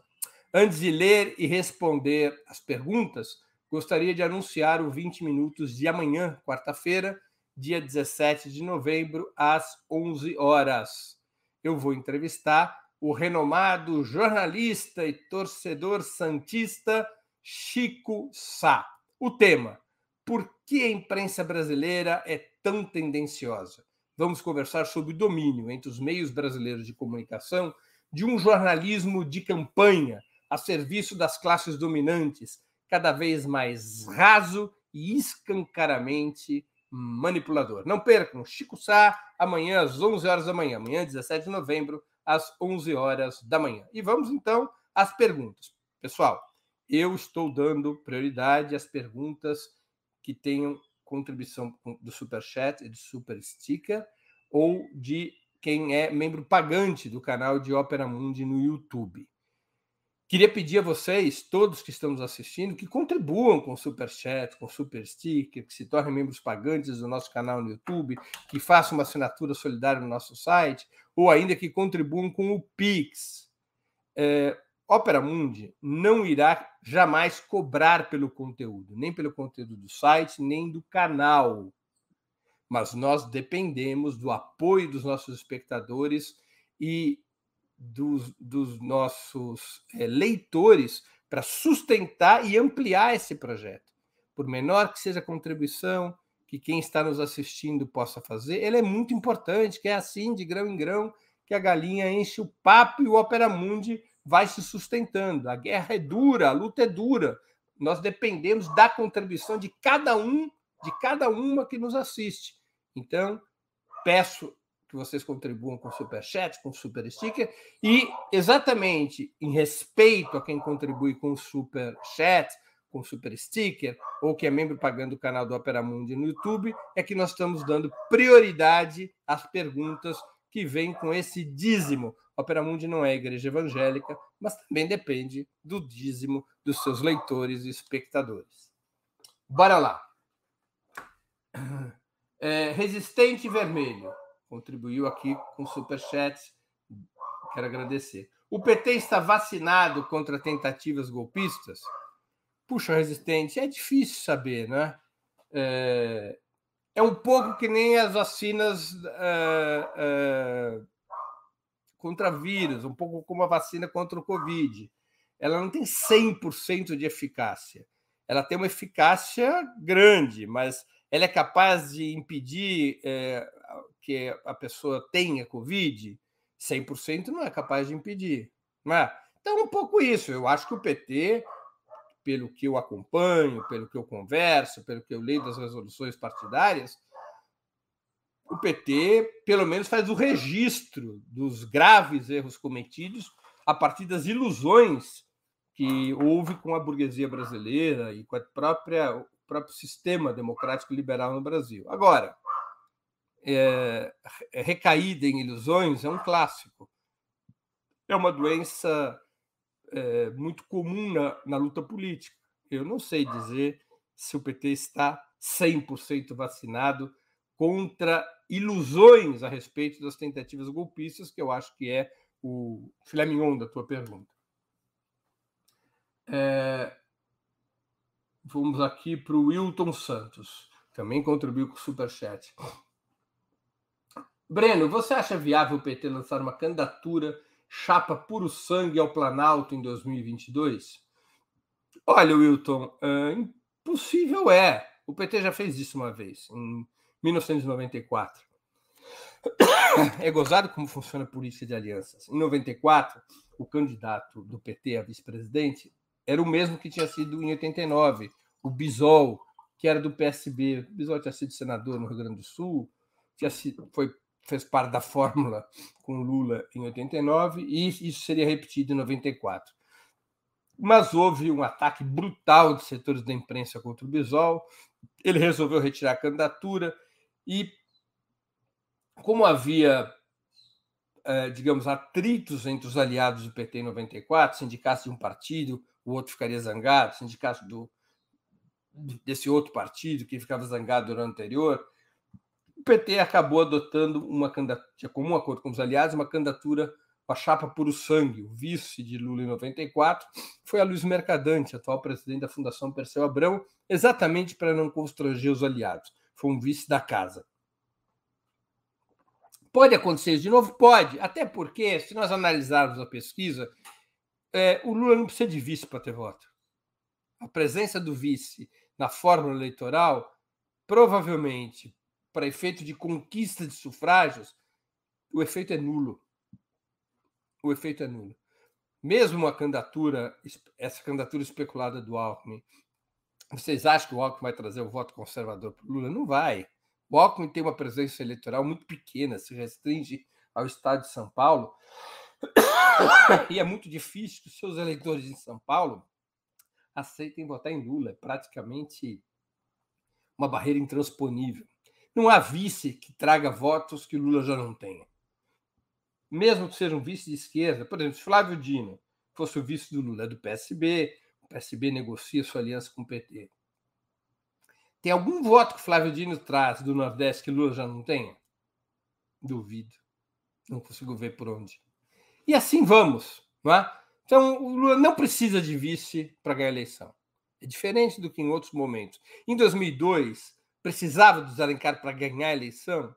Antes de ler e responder as perguntas, gostaria de anunciar o 20 minutos de amanhã, quarta-feira, dia 17 de novembro, às 11 horas. Eu vou entrevistar o renomado jornalista e torcedor santista Chico Sá. O tema: Por que a imprensa brasileira é tão tendenciosa? Vamos conversar sobre o domínio entre os meios brasileiros de comunicação de um jornalismo de campanha a serviço das classes dominantes, cada vez mais raso e escancaramente manipulador. Não percam, Chico Sá, amanhã às 11 horas da manhã, amanhã, 17 de novembro, às 11 horas da manhã. E vamos então às perguntas. Pessoal, eu estou dando prioridade às perguntas que tenham contribuição do Super Chat e do Super Sticker ou de quem é membro pagante do canal de Ópera Mundi no YouTube. Queria pedir a vocês, todos que estamos assistindo, que contribuam com o Super Chat, com o Super Sticker, que se tornem membros pagantes do nosso canal no YouTube, que façam uma assinatura solidária no nosso site, ou ainda que contribuam com o Pix. É, Opera Mundi não irá jamais cobrar pelo conteúdo, nem pelo conteúdo do site, nem do canal. Mas nós dependemos do apoio dos nossos espectadores e dos, dos nossos é, leitores para sustentar e ampliar esse projeto. Por menor que seja a contribuição que quem está nos assistindo possa fazer, ele é muito importante, que é assim, de grão em grão, que a galinha enche o papo e o Opera Mundi vai se sustentando. A guerra é dura, a luta é dura. Nós dependemos da contribuição de cada um, de cada uma que nos assiste. Então, peço que vocês contribuam com super chat, com super sticker e exatamente em respeito a quem contribui com super chat, com super sticker ou que é membro pagando o canal do Opera Mundi no YouTube, é que nós estamos dando prioridade às perguntas que vêm com esse dízimo. Opera Mundi não é igreja evangélica, mas também depende do dízimo dos seus leitores e espectadores. Bora lá. É, resistente vermelho. contribuiu aqui com superchat. Quero agradecer. O PT está vacinado contra tentativas golpistas? Puxa, resistente, é difícil saber, né? É, é um pouco que nem as vacinas é, é, contra vírus, um pouco como a vacina contra o Covid. Ela não tem 100% de eficácia. Ela tem uma eficácia grande, mas ela é capaz de impedir é, que a pessoa tenha Covid? 100% não é capaz de impedir. Não é? Então, um pouco isso. Eu acho que o PT, pelo que eu acompanho, pelo que eu converso, pelo que eu leio das resoluções partidárias, o PT, pelo menos, faz o registro dos graves erros cometidos a partir das ilusões que houve com a burguesia brasileira e com a própria, o próprio sistema democrático liberal no Brasil. Agora, é, recaída em ilusões é um clássico. É uma doença é, muito comum na, na luta política. Eu não sei dizer se o PT está 100% vacinado contra ilusões a respeito das tentativas golpistas, que eu acho que é o filé mignon da tua pergunta. É... Vamos aqui para o Wilton Santos, também contribuiu com o Superchat. Breno, você acha viável o PT lançar uma candidatura chapa puro sangue ao Planalto em 2022? Olha, Wilton, é, impossível é. O PT já fez isso uma vez, em 1994. É gozado como funciona a política de alianças. Em 94, o candidato do PT a vice-presidente era o mesmo que tinha sido em 89, o Bisol, que era do PSB. O Bisol tinha sido senador no Rio Grande do Sul, tinha sido, foi, fez parte da fórmula com Lula em 89, e isso seria repetido em 94. Mas houve um ataque brutal de setores da imprensa contra o Bisol, ele resolveu retirar a candidatura e como havia, eh, digamos, atritos entre os aliados do PT em 94, sindicatos de um partido, o outro ficaria zangado, sindicato do, desse outro partido que ficava zangado no ano anterior, o PT acabou adotando uma candidatura, comum acordo com os aliados, uma candidatura com a chapa puro sangue, o vice de Lula em 94, foi a Luiz Mercadante, atual presidente da Fundação Perseu Abrão, exatamente para não constranger os aliados. Foi um vice da casa. Pode acontecer isso de novo? Pode, até porque, se nós analisarmos a pesquisa, é, o Lula não precisa de vice para ter voto. A presença do vice na fórmula eleitoral, provavelmente, para efeito de conquista de sufrágios, o efeito é nulo. O efeito é nulo. Mesmo a candidatura, essa candidatura especulada do Alckmin, vocês acham que o Alckmin vai trazer o voto conservador para o Lula? Não vai. O Alckmin tem uma presença eleitoral muito pequena, se restringe ao estado de São Paulo. E é muito difícil que os seus eleitores em São Paulo aceitem votar em Lula. É praticamente uma barreira intransponível. Não há vice que traga votos que Lula já não tenha. Mesmo que seja um vice de esquerda, por exemplo, se Flávio Dino fosse o vice do Lula, é do PSB, o PSB negocia sua aliança com o PT. Tem algum voto que Flávio Dino traz do Nordeste que Lula já não tenha? Duvido. Não consigo ver por onde. E assim vamos. Não é? Então, o Lula não precisa de vice para ganhar a eleição. É diferente do que em outros momentos. Em 2002, precisava do Alencar para ganhar a eleição?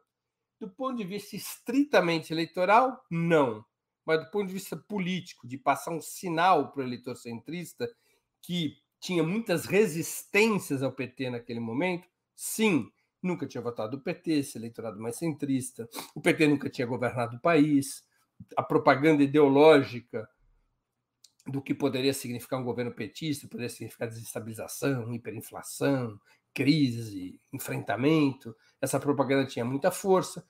Do ponto de vista estritamente eleitoral, não. Mas do ponto de vista político, de passar um sinal para o eleitor centrista que tinha muitas resistências ao PT naquele momento, sim. Nunca tinha votado o PT, esse eleitorado mais centrista. O PT nunca tinha governado o país a propaganda ideológica do que poderia significar um governo petista, poderia significar desestabilização, hiperinflação, crise, enfrentamento. Essa propaganda tinha muita força.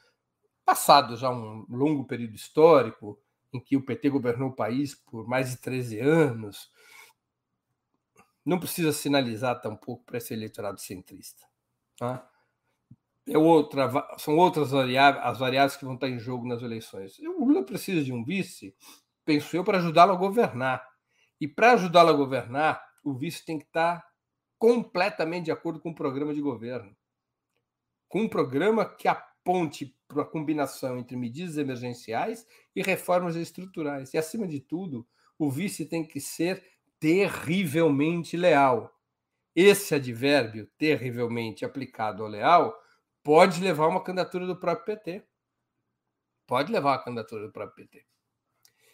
Passado já um longo período histórico em que o PT governou o país por mais de 13 anos, não precisa sinalizar tampouco para esse eleitorado centrista. Tá? é outra, são outras variáveis, as variáveis que vão estar em jogo nas eleições. O Lula precisa de um vice, penso eu, para ajudá-lo a governar. E para ajudá-lo a governar, o vice tem que estar completamente de acordo com o programa de governo. Com um programa que ponte para a combinação entre medidas emergenciais e reformas estruturais. E, acima de tudo, o vice tem que ser terrivelmente leal. Esse advérbio, terrivelmente aplicado ao leal, pode levar uma candidatura do próprio PT. Pode levar a candidatura do próprio PT.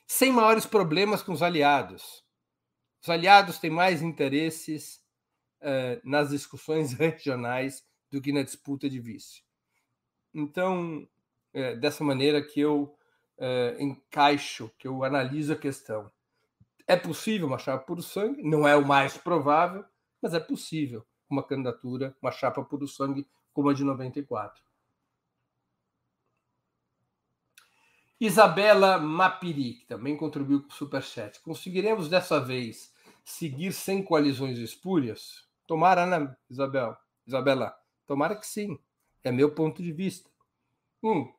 Sem maiores problemas com os aliados. Os aliados têm mais interesses uh, nas discussões regionais do que na disputa de vice. Então, é dessa maneira que eu é, encaixo, que eu analiso a questão. É possível uma chapa puro sangue, não é o mais provável, mas é possível uma candidatura, uma chapa puro sangue como a de 94. Isabela Mapiri, que também contribuiu com o Superchat. Conseguiremos dessa vez seguir sem coalizões espúrias? Tomara, né, Isabel? Isabela, tomara que sim. É meu ponto de vista. Hum.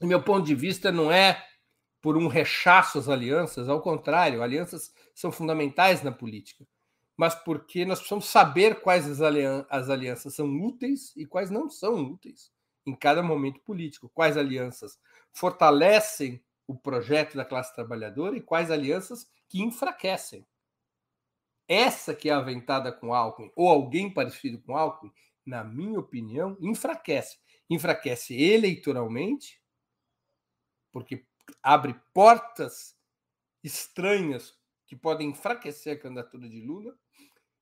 meu ponto de vista não é por um rechaço às alianças, ao contrário, alianças são fundamentais na política, mas porque nós precisamos saber quais as, alian as alianças são úteis e quais não são úteis em cada momento político, quais alianças fortalecem o projeto da classe trabalhadora e quais alianças que enfraquecem. Essa que é aventada com Alckmin, ou alguém parecido com Alckmin, na minha opinião, enfraquece. Enfraquece eleitoralmente, porque abre portas estranhas que podem enfraquecer a candidatura de Lula,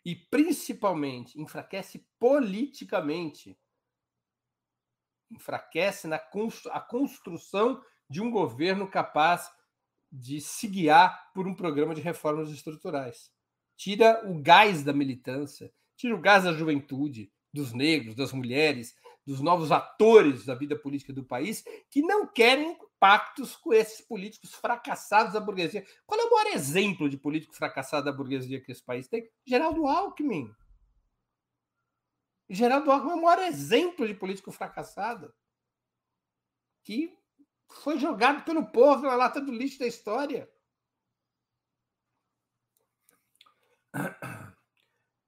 e principalmente enfraquece politicamente. Enfraquece na constru a construção de um governo capaz de se guiar por um programa de reformas estruturais. Tira o gás da militância, tira o gás da juventude, dos negros, das mulheres, dos novos atores da vida política do país, que não querem pactos com esses políticos fracassados da burguesia. Qual é o maior exemplo de político fracassado da burguesia que esse país tem? Geraldo Alckmin. Geraldo Alckmin é o maior exemplo de político fracassado que foi jogado pelo povo na lata do lixo da história.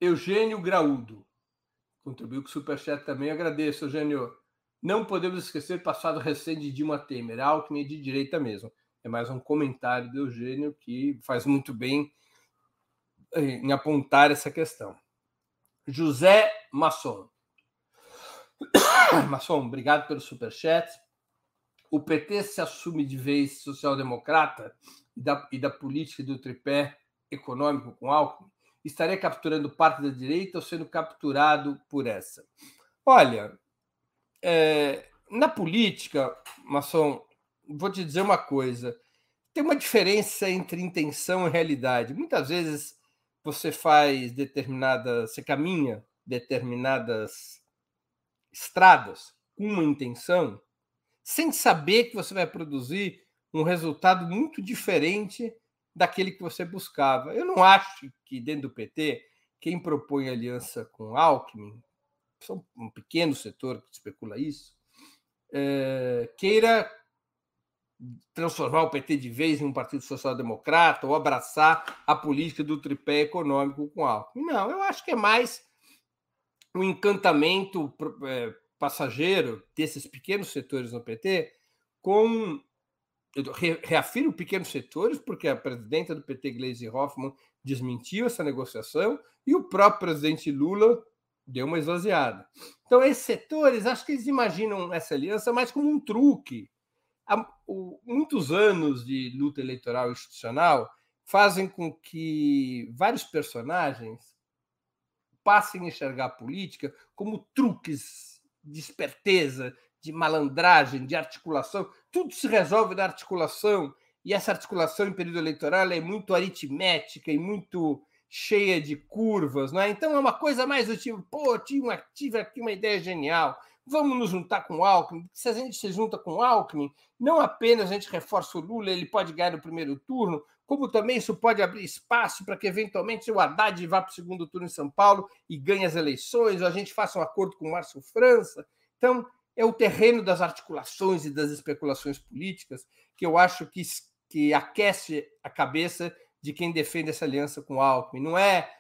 Eugênio Graúdo contribuiu com o Superchat também. Agradeço, Eugênio. Não podemos esquecer o passado recente de Dilma Temer, Alckmin é de direita mesmo. É mais um comentário do Eugênio que faz muito bem eh, em apontar essa questão. José Masson. Masson, obrigado pelo superchat. O PT se assume de vez social-democrata e da, e da política do tripé econômico com Alckmin? estaria capturando parte da direita ou sendo capturado por essa? Olha, é, na política, Maçom, vou te dizer uma coisa: tem uma diferença entre intenção e realidade. Muitas vezes você faz determinadas, você caminha determinadas estradas com uma intenção, sem saber que você vai produzir um resultado muito diferente daquele que você buscava. Eu não acho que dentro do PT, quem propõe aliança com Alckmin, um pequeno setor que especula isso, é, queira transformar o PT de vez em um partido social-democrata ou abraçar a política do tripé econômico com Alckmin. Não, eu acho que é mais um encantamento é, passageiro desses pequenos setores no PT com eu reafirmo pequenos setores, porque a presidenta do PT, Gleisi Hoffmann, desmentiu essa negociação e o próprio presidente Lula deu uma esvaziada. Então, esses setores, acho que eles imaginam essa aliança mais como um truque. Há muitos anos de luta eleitoral institucional fazem com que vários personagens passem a enxergar a política como truques de esperteza, de malandragem, de articulação, tudo se resolve na articulação, e essa articulação em período eleitoral é muito aritmética e muito cheia de curvas, não é? Então é uma coisa mais do tipo, pô, tive, tive aqui uma ideia genial, vamos nos juntar com o Alckmin. Se a gente se junta com o Alckmin, não apenas a gente reforça o Lula, ele pode ganhar no primeiro turno, como também isso pode abrir espaço para que eventualmente o Haddad vá para o segundo turno em São Paulo e ganhe as eleições, ou a gente faça um acordo com o Márcio França. Então, é o terreno das articulações e das especulações políticas que eu acho que, que aquece a cabeça de quem defende essa aliança com o Alckmin. Não é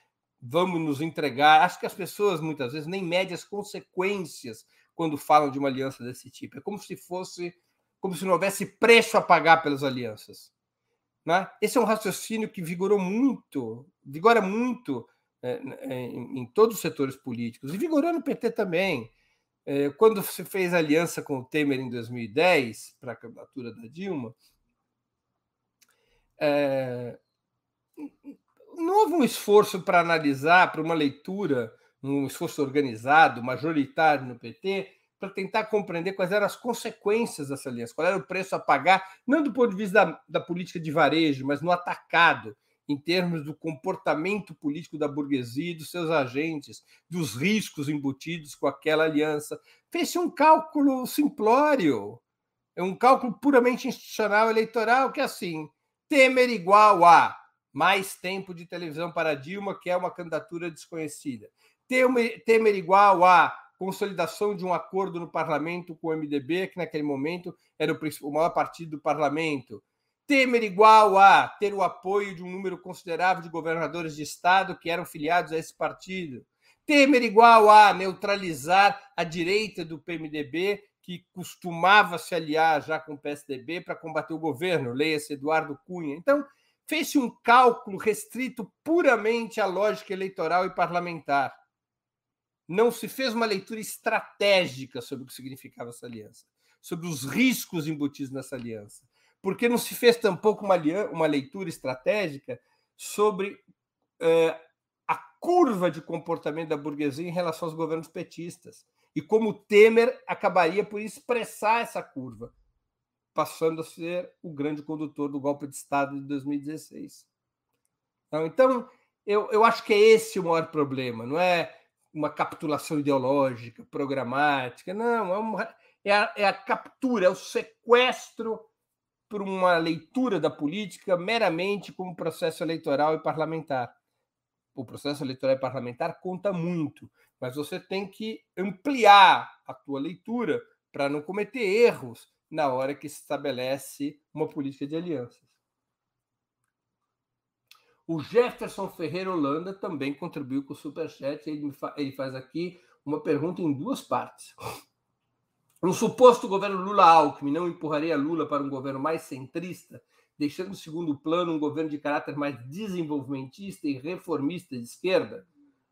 vamos nos entregar. Acho que as pessoas muitas vezes nem medem as consequências quando falam de uma aliança desse tipo. É como se fosse, como se não houvesse preço a pagar pelas alianças. Né? Esse é um raciocínio que vigorou muito, vigora muito é, em, em, todos os setores políticos, e vigorou no PT também. É, quando se fez aliança com o Temer em 2010, para a candidatura da Dilma, é, não houve um esforço para analisar, para uma leitura, um esforço organizado, majoritário no PT, para tentar compreender quais eram as consequências dessa aliança, qual era o preço a pagar, não do ponto de vista da, da política de varejo, mas no atacado, em termos do comportamento político da burguesia e dos seus agentes, dos riscos embutidos com aquela aliança. Fez-se um cálculo simplório, é um cálculo puramente institucional eleitoral, que é assim: Temer igual a mais tempo de televisão para Dilma, que é uma candidatura desconhecida. Temer, Temer igual a consolidação de um acordo no parlamento com o MDB, que naquele momento era o, o maior partido do parlamento. Temer igual a ter o apoio de um número considerável de governadores de estado que eram filiados a esse partido. Temer igual a neutralizar a direita do PMDB, que costumava se aliar já com o PSDB para combater o governo, leia-se Eduardo Cunha. Então, fez-se um cálculo restrito puramente à lógica eleitoral e parlamentar. Não se fez uma leitura estratégica sobre o que significava essa aliança, sobre os riscos embutidos nessa aliança, porque não se fez tampouco uma, uma leitura estratégica sobre eh, a curva de comportamento da burguesia em relação aos governos petistas e como Temer acabaria por expressar essa curva, passando a ser o grande condutor do golpe de Estado de 2016. Então, então eu, eu acho que é esse o maior problema, não é uma capitulação ideológica, programática. Não, é, uma, é, a, é a captura, é o sequestro por uma leitura da política meramente como processo eleitoral e parlamentar. O processo eleitoral e parlamentar conta muito, mas você tem que ampliar a tua leitura para não cometer erros na hora que se estabelece uma política de alianças. O Jefferson Ferreira Holanda também contribuiu com o Superchat. Ele, ele faz aqui uma pergunta em duas partes. Um suposto governo Lula-Alckmin não empurraria Lula para um governo mais centrista, deixando em segundo plano um governo de caráter mais desenvolvimentista e reformista de esquerda?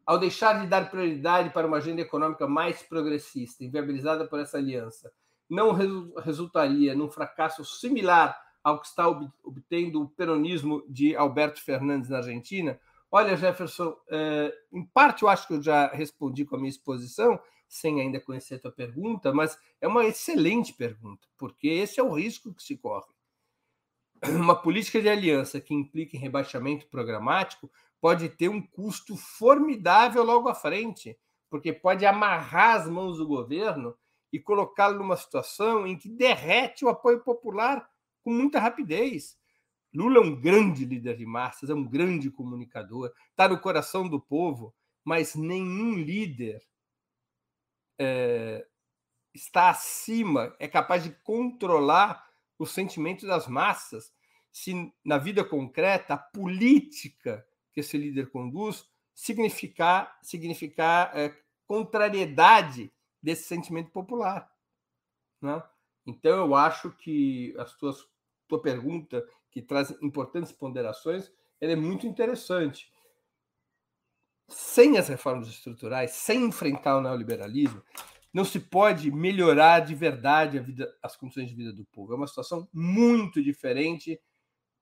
Ao deixar de dar prioridade para uma agenda econômica mais progressista, inviabilizada por essa aliança, não resultaria num fracasso similar ao que está obtendo o peronismo de Alberto Fernandes na Argentina? Olha, Jefferson, é, em parte eu acho que eu já respondi com a minha exposição, sem ainda conhecer a tua pergunta, mas é uma excelente pergunta, porque esse é o risco que se corre. Uma política de aliança que implica em rebaixamento programático pode ter um custo formidável logo à frente, porque pode amarrar as mãos do governo e colocá-lo numa situação em que derrete o apoio popular com muita rapidez. Lula é um grande líder de massas, é um grande comunicador, está no coração do povo, mas nenhum líder é, está acima, é capaz de controlar os sentimentos das massas, se na vida concreta a política que esse líder conduz significar, significar é, contrariedade desse sentimento popular. Né? Então, eu acho que tuas tua pergunta, que traz importantes ponderações, ela é muito interessante. Sem as reformas estruturais, sem enfrentar o neoliberalismo, não se pode melhorar de verdade a vida, as condições de vida do povo. É uma situação muito diferente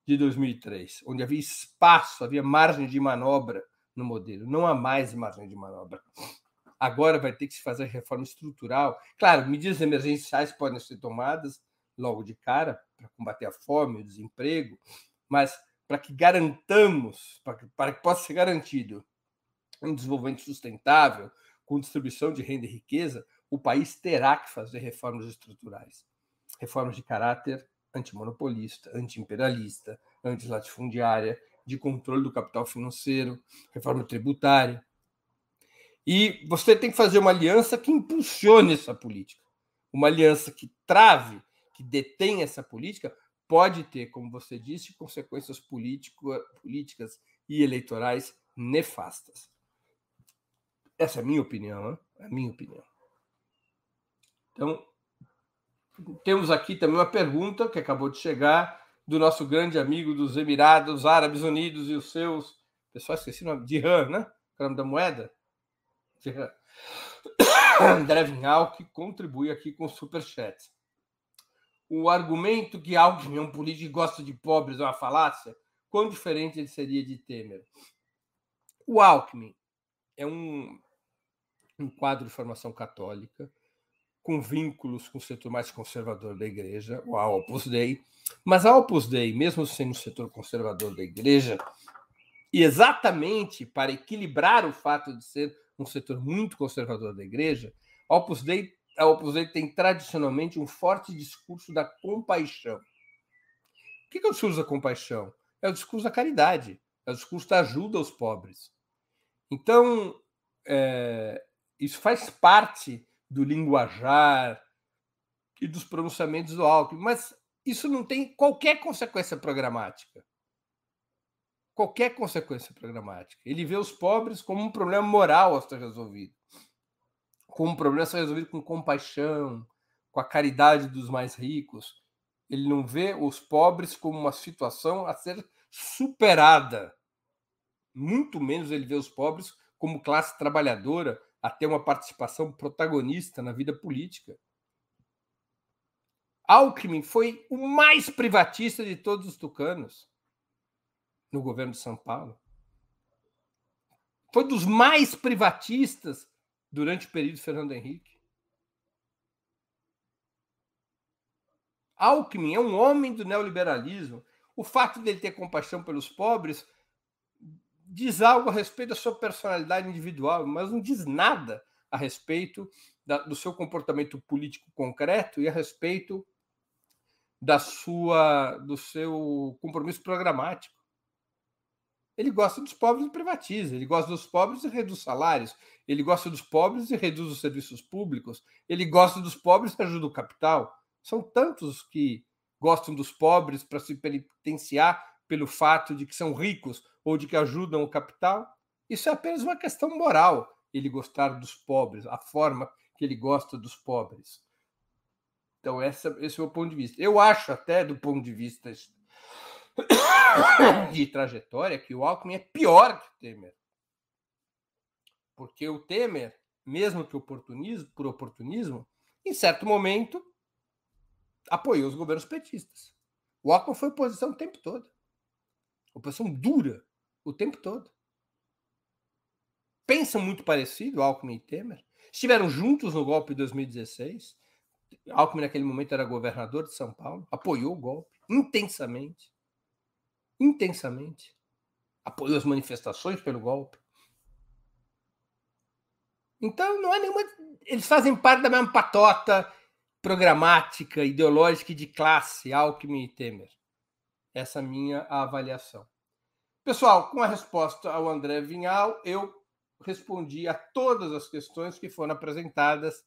de 2003, onde havia espaço, havia margem de manobra no modelo. Não há mais margem de manobra. Agora vai ter que se fazer reforma estrutural. Claro, medidas emergenciais podem ser tomadas logo de cara, para combater a fome, o desemprego, mas para que garantamos, para que, para que possa ser garantido um desenvolvimento sustentável, com distribuição de renda e riqueza, o país terá que fazer reformas estruturais. Reformas de caráter antimonopolista, antiimperialista, antilatifundiária, de controle do capital financeiro, reforma tributária. E você tem que fazer uma aliança que impulsione essa política, uma aliança que trave que detém essa política pode ter, como você disse, consequências político, políticas e eleitorais nefastas. Essa é a minha opinião, hein? é a minha opinião. Então, temos aqui também uma pergunta que acabou de chegar do nosso grande amigo dos Emirados Árabes Unidos e os seus. Pessoal, esqueci o nome. Dirham, né? O nome da moeda? Dirham. André Vinhal, que contribui aqui com o Superchat. O argumento que Alckmin é um político que gosta de pobres é uma falácia, quão diferente ele seria de Temer? O Alckmin é um, um quadro de formação católica, com vínculos com o setor mais conservador da igreja, o Opus Dei, mas a Opus Dei, mesmo sendo um setor conservador da igreja, e exatamente para equilibrar o fato de ser um setor muito conservador da igreja, a Opus Dei, a Opus Dei tem tradicionalmente um forte discurso da compaixão. O que é o discurso da compaixão? É o discurso da caridade, é o discurso da ajuda aos pobres. Então, é, isso faz parte do linguajar e dos pronunciamentos do Alckmin, mas isso não tem qualquer consequência programática. Qualquer consequência programática. Ele vê os pobres como um problema moral a ser resolvido. Como um problema a ser resolvido com compaixão, com a caridade dos mais ricos. Ele não vê os pobres como uma situação a ser superada. Muito menos ele vê os pobres como classe trabalhadora a ter uma participação protagonista na vida política. Alckmin foi o mais privatista de todos os tucanos no governo de São Paulo. Foi dos mais privatistas durante o período Fernando Henrique. Alckmin é um homem do neoliberalismo. O fato dele ter compaixão pelos pobres diz algo a respeito da sua personalidade individual, mas não diz nada a respeito da, do seu comportamento político concreto e a respeito da sua do seu compromisso programático. Ele gosta dos pobres e privatiza, ele gosta dos pobres e reduz salários, ele gosta dos pobres e reduz os serviços públicos, ele gosta dos pobres e ajuda o capital. São tantos que gostam dos pobres para se penitenciar pelo fato de que são ricos ou de que ajudam o capital. Isso é apenas uma questão moral, ele gostar dos pobres, a forma que ele gosta dos pobres. Então, essa, esse é o ponto de vista. Eu acho até, do ponto de vista de trajetória, que o Alckmin é pior que o Temer. Porque o Temer, mesmo que oportunismo, por oportunismo, em certo momento, apoiou os governos petistas. O Alckmin foi oposição o tempo todo. Oposição dura o tempo todo. Pensam muito parecido, Alckmin e Temer. Estiveram juntos no golpe de 2016. Alckmin, naquele momento, era governador de São Paulo, apoiou o golpe intensamente. Intensamente. Apoiou as manifestações pelo golpe. Então, não é nenhuma. Eles fazem parte da mesma patota programática, ideológica e de classe, Alckmin e Temer. Essa é a minha avaliação. Pessoal, com a resposta ao André Vinhal, eu respondi a todas as questões que foram apresentadas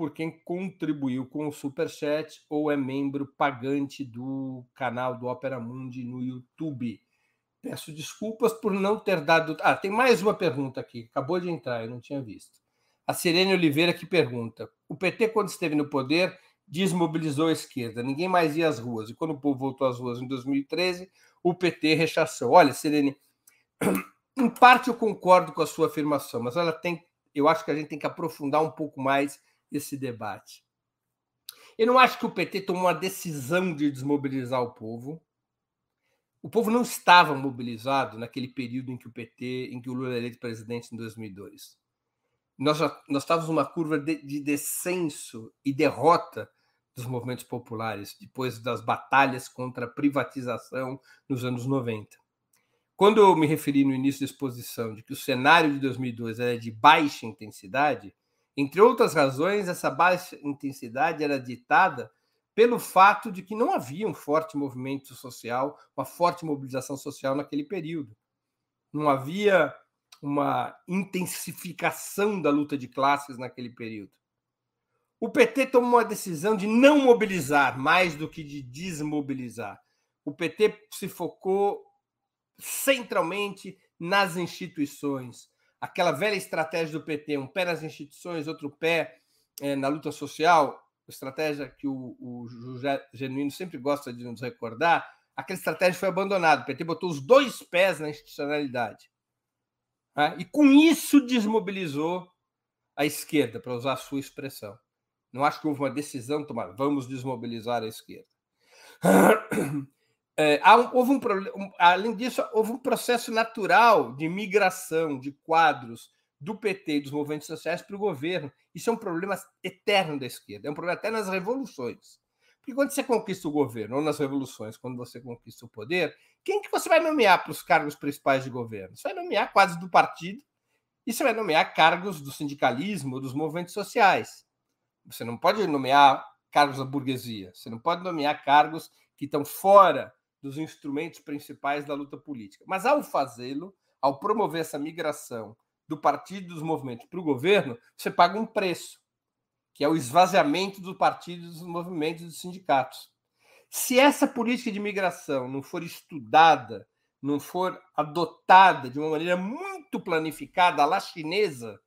por quem contribuiu com o Superchat ou é membro pagante do canal do Opera Mundi no YouTube. Peço desculpas por não ter dado. Ah, tem mais uma pergunta aqui, acabou de entrar, eu não tinha visto. A Sirene Oliveira que pergunta: o PT, quando esteve no poder, desmobilizou a esquerda, ninguém mais ia às ruas. E quando o povo voltou às ruas em 2013, o PT rechaçou. Olha, Sirene, em parte eu concordo com a sua afirmação, mas ela tem, eu acho que a gente tem que aprofundar um pouco mais esse debate. Eu não acho que o PT tomou a decisão de desmobilizar o povo. O povo não estava mobilizado naquele período em que o PT, em que o Lula era eleito presidente em 2002. Nós, já, nós estávamos numa curva de, de descenso e derrota dos movimentos populares depois das batalhas contra a privatização nos anos 90. Quando eu me referi no início da exposição de que o cenário de 2002 era de baixa intensidade, entre outras razões, essa baixa intensidade era ditada pelo fato de que não havia um forte movimento social, uma forte mobilização social naquele período. Não havia uma intensificação da luta de classes naquele período. O PT tomou a decisão de não mobilizar mais do que de desmobilizar. O PT se focou centralmente nas instituições. Aquela velha estratégia do PT, um pé nas instituições, outro pé é, na luta social, estratégia que o, o José Genuíno sempre gosta de nos recordar, aquela estratégia foi abandonada. O PT botou os dois pés na institucionalidade. Né? E com isso desmobilizou a esquerda, para usar a sua expressão. Não acho que houve uma decisão tomada, vamos desmobilizar a esquerda. É, um, houve um, um, além disso, houve um processo natural de migração de quadros do PT e dos movimentos sociais para o governo. Isso é um problema eterno da esquerda, é um problema até nas revoluções. Porque quando você conquista o governo, ou nas revoluções, quando você conquista o poder, quem que você vai nomear para os cargos principais de governo? Você vai nomear quase do partido e você vai nomear cargos do sindicalismo, dos movimentos sociais. Você não pode nomear cargos da burguesia, você não pode nomear cargos que estão fora dos instrumentos principais da luta política. Mas ao fazê-lo, ao promover essa migração do partido dos movimentos para o governo, você paga um preço, que é o esvaziamento do partido dos movimentos dos sindicatos. Se essa política de migração não for estudada, não for adotada de uma maneira muito planificada, a la chinesa,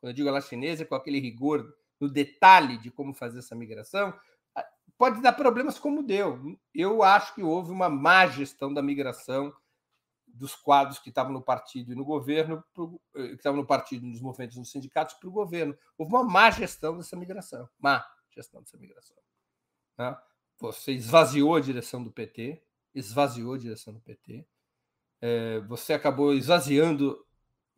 quando eu digo a la chinesa, com aquele rigor no detalhe de como fazer essa migração, pode dar problemas como deu. Eu acho que houve uma má gestão da migração dos quadros que estavam no partido e no governo, eh, que estavam no partido, nos movimentos, nos sindicatos, para o governo. Houve uma má gestão dessa migração. Má gestão dessa migração. Né? Você esvaziou a direção do PT, esvaziou a direção do PT, é, você acabou esvaziando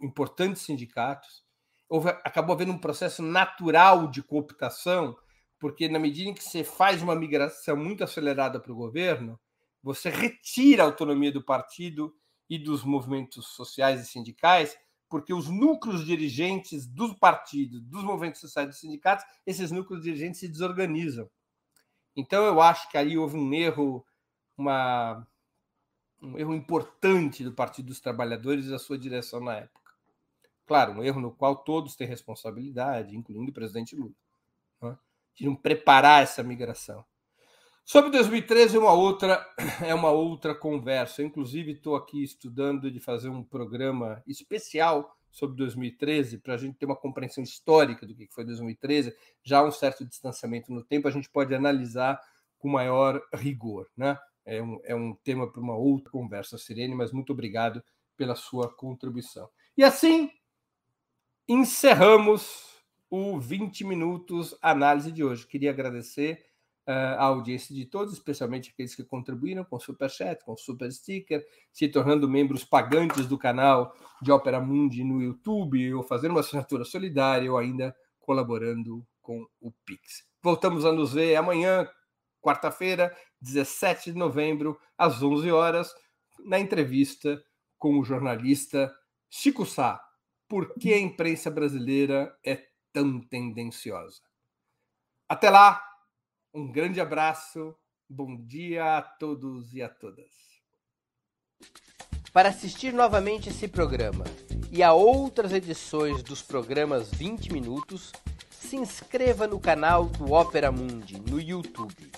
importantes sindicatos, houve, acabou havendo um processo natural de cooptação porque na medida em que você faz uma migração muito acelerada para o governo, você retira a autonomia do partido e dos movimentos sociais e sindicais, porque os núcleos dirigentes dos partidos, dos movimentos sociais e dos sindicatos, esses núcleos dirigentes se desorganizam. Então eu acho que aí houve um erro, uma, um erro importante do Partido dos Trabalhadores e da sua direção na época. Claro, um erro no qual todos têm responsabilidade, incluindo o presidente Lula. De não preparar essa migração. Sobre 2013 é uma outra é uma outra conversa. Eu, inclusive estou aqui estudando de fazer um programa especial sobre 2013 para a gente ter uma compreensão histórica do que foi 2013. Já um certo distanciamento no tempo, a gente pode analisar com maior rigor, né? É um, é um tema para uma outra conversa, Sirene, mas muito obrigado pela sua contribuição. E assim encerramos o 20 minutos análise de hoje. Queria agradecer uh, a audiência de todos, especialmente aqueles que contribuíram com super chat, com super sticker, se tornando membros pagantes do canal de Opera Mundi no YouTube, ou fazendo uma assinatura solidária, ou ainda colaborando com o Pix. Voltamos a nos ver amanhã, quarta-feira, 17 de novembro, às 11 horas, na entrevista com o jornalista Chico Sá. Por que a imprensa brasileira é tão tendenciosa. Até lá, um grande abraço, bom dia a todos e a todas. Para assistir novamente esse programa e a outras edições dos programas 20 Minutos, se inscreva no canal do Opera Mundi no YouTube.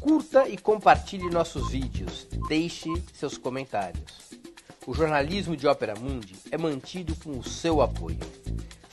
Curta e compartilhe nossos vídeos, deixe seus comentários. O jornalismo de Ópera Mundi é mantido com o seu apoio.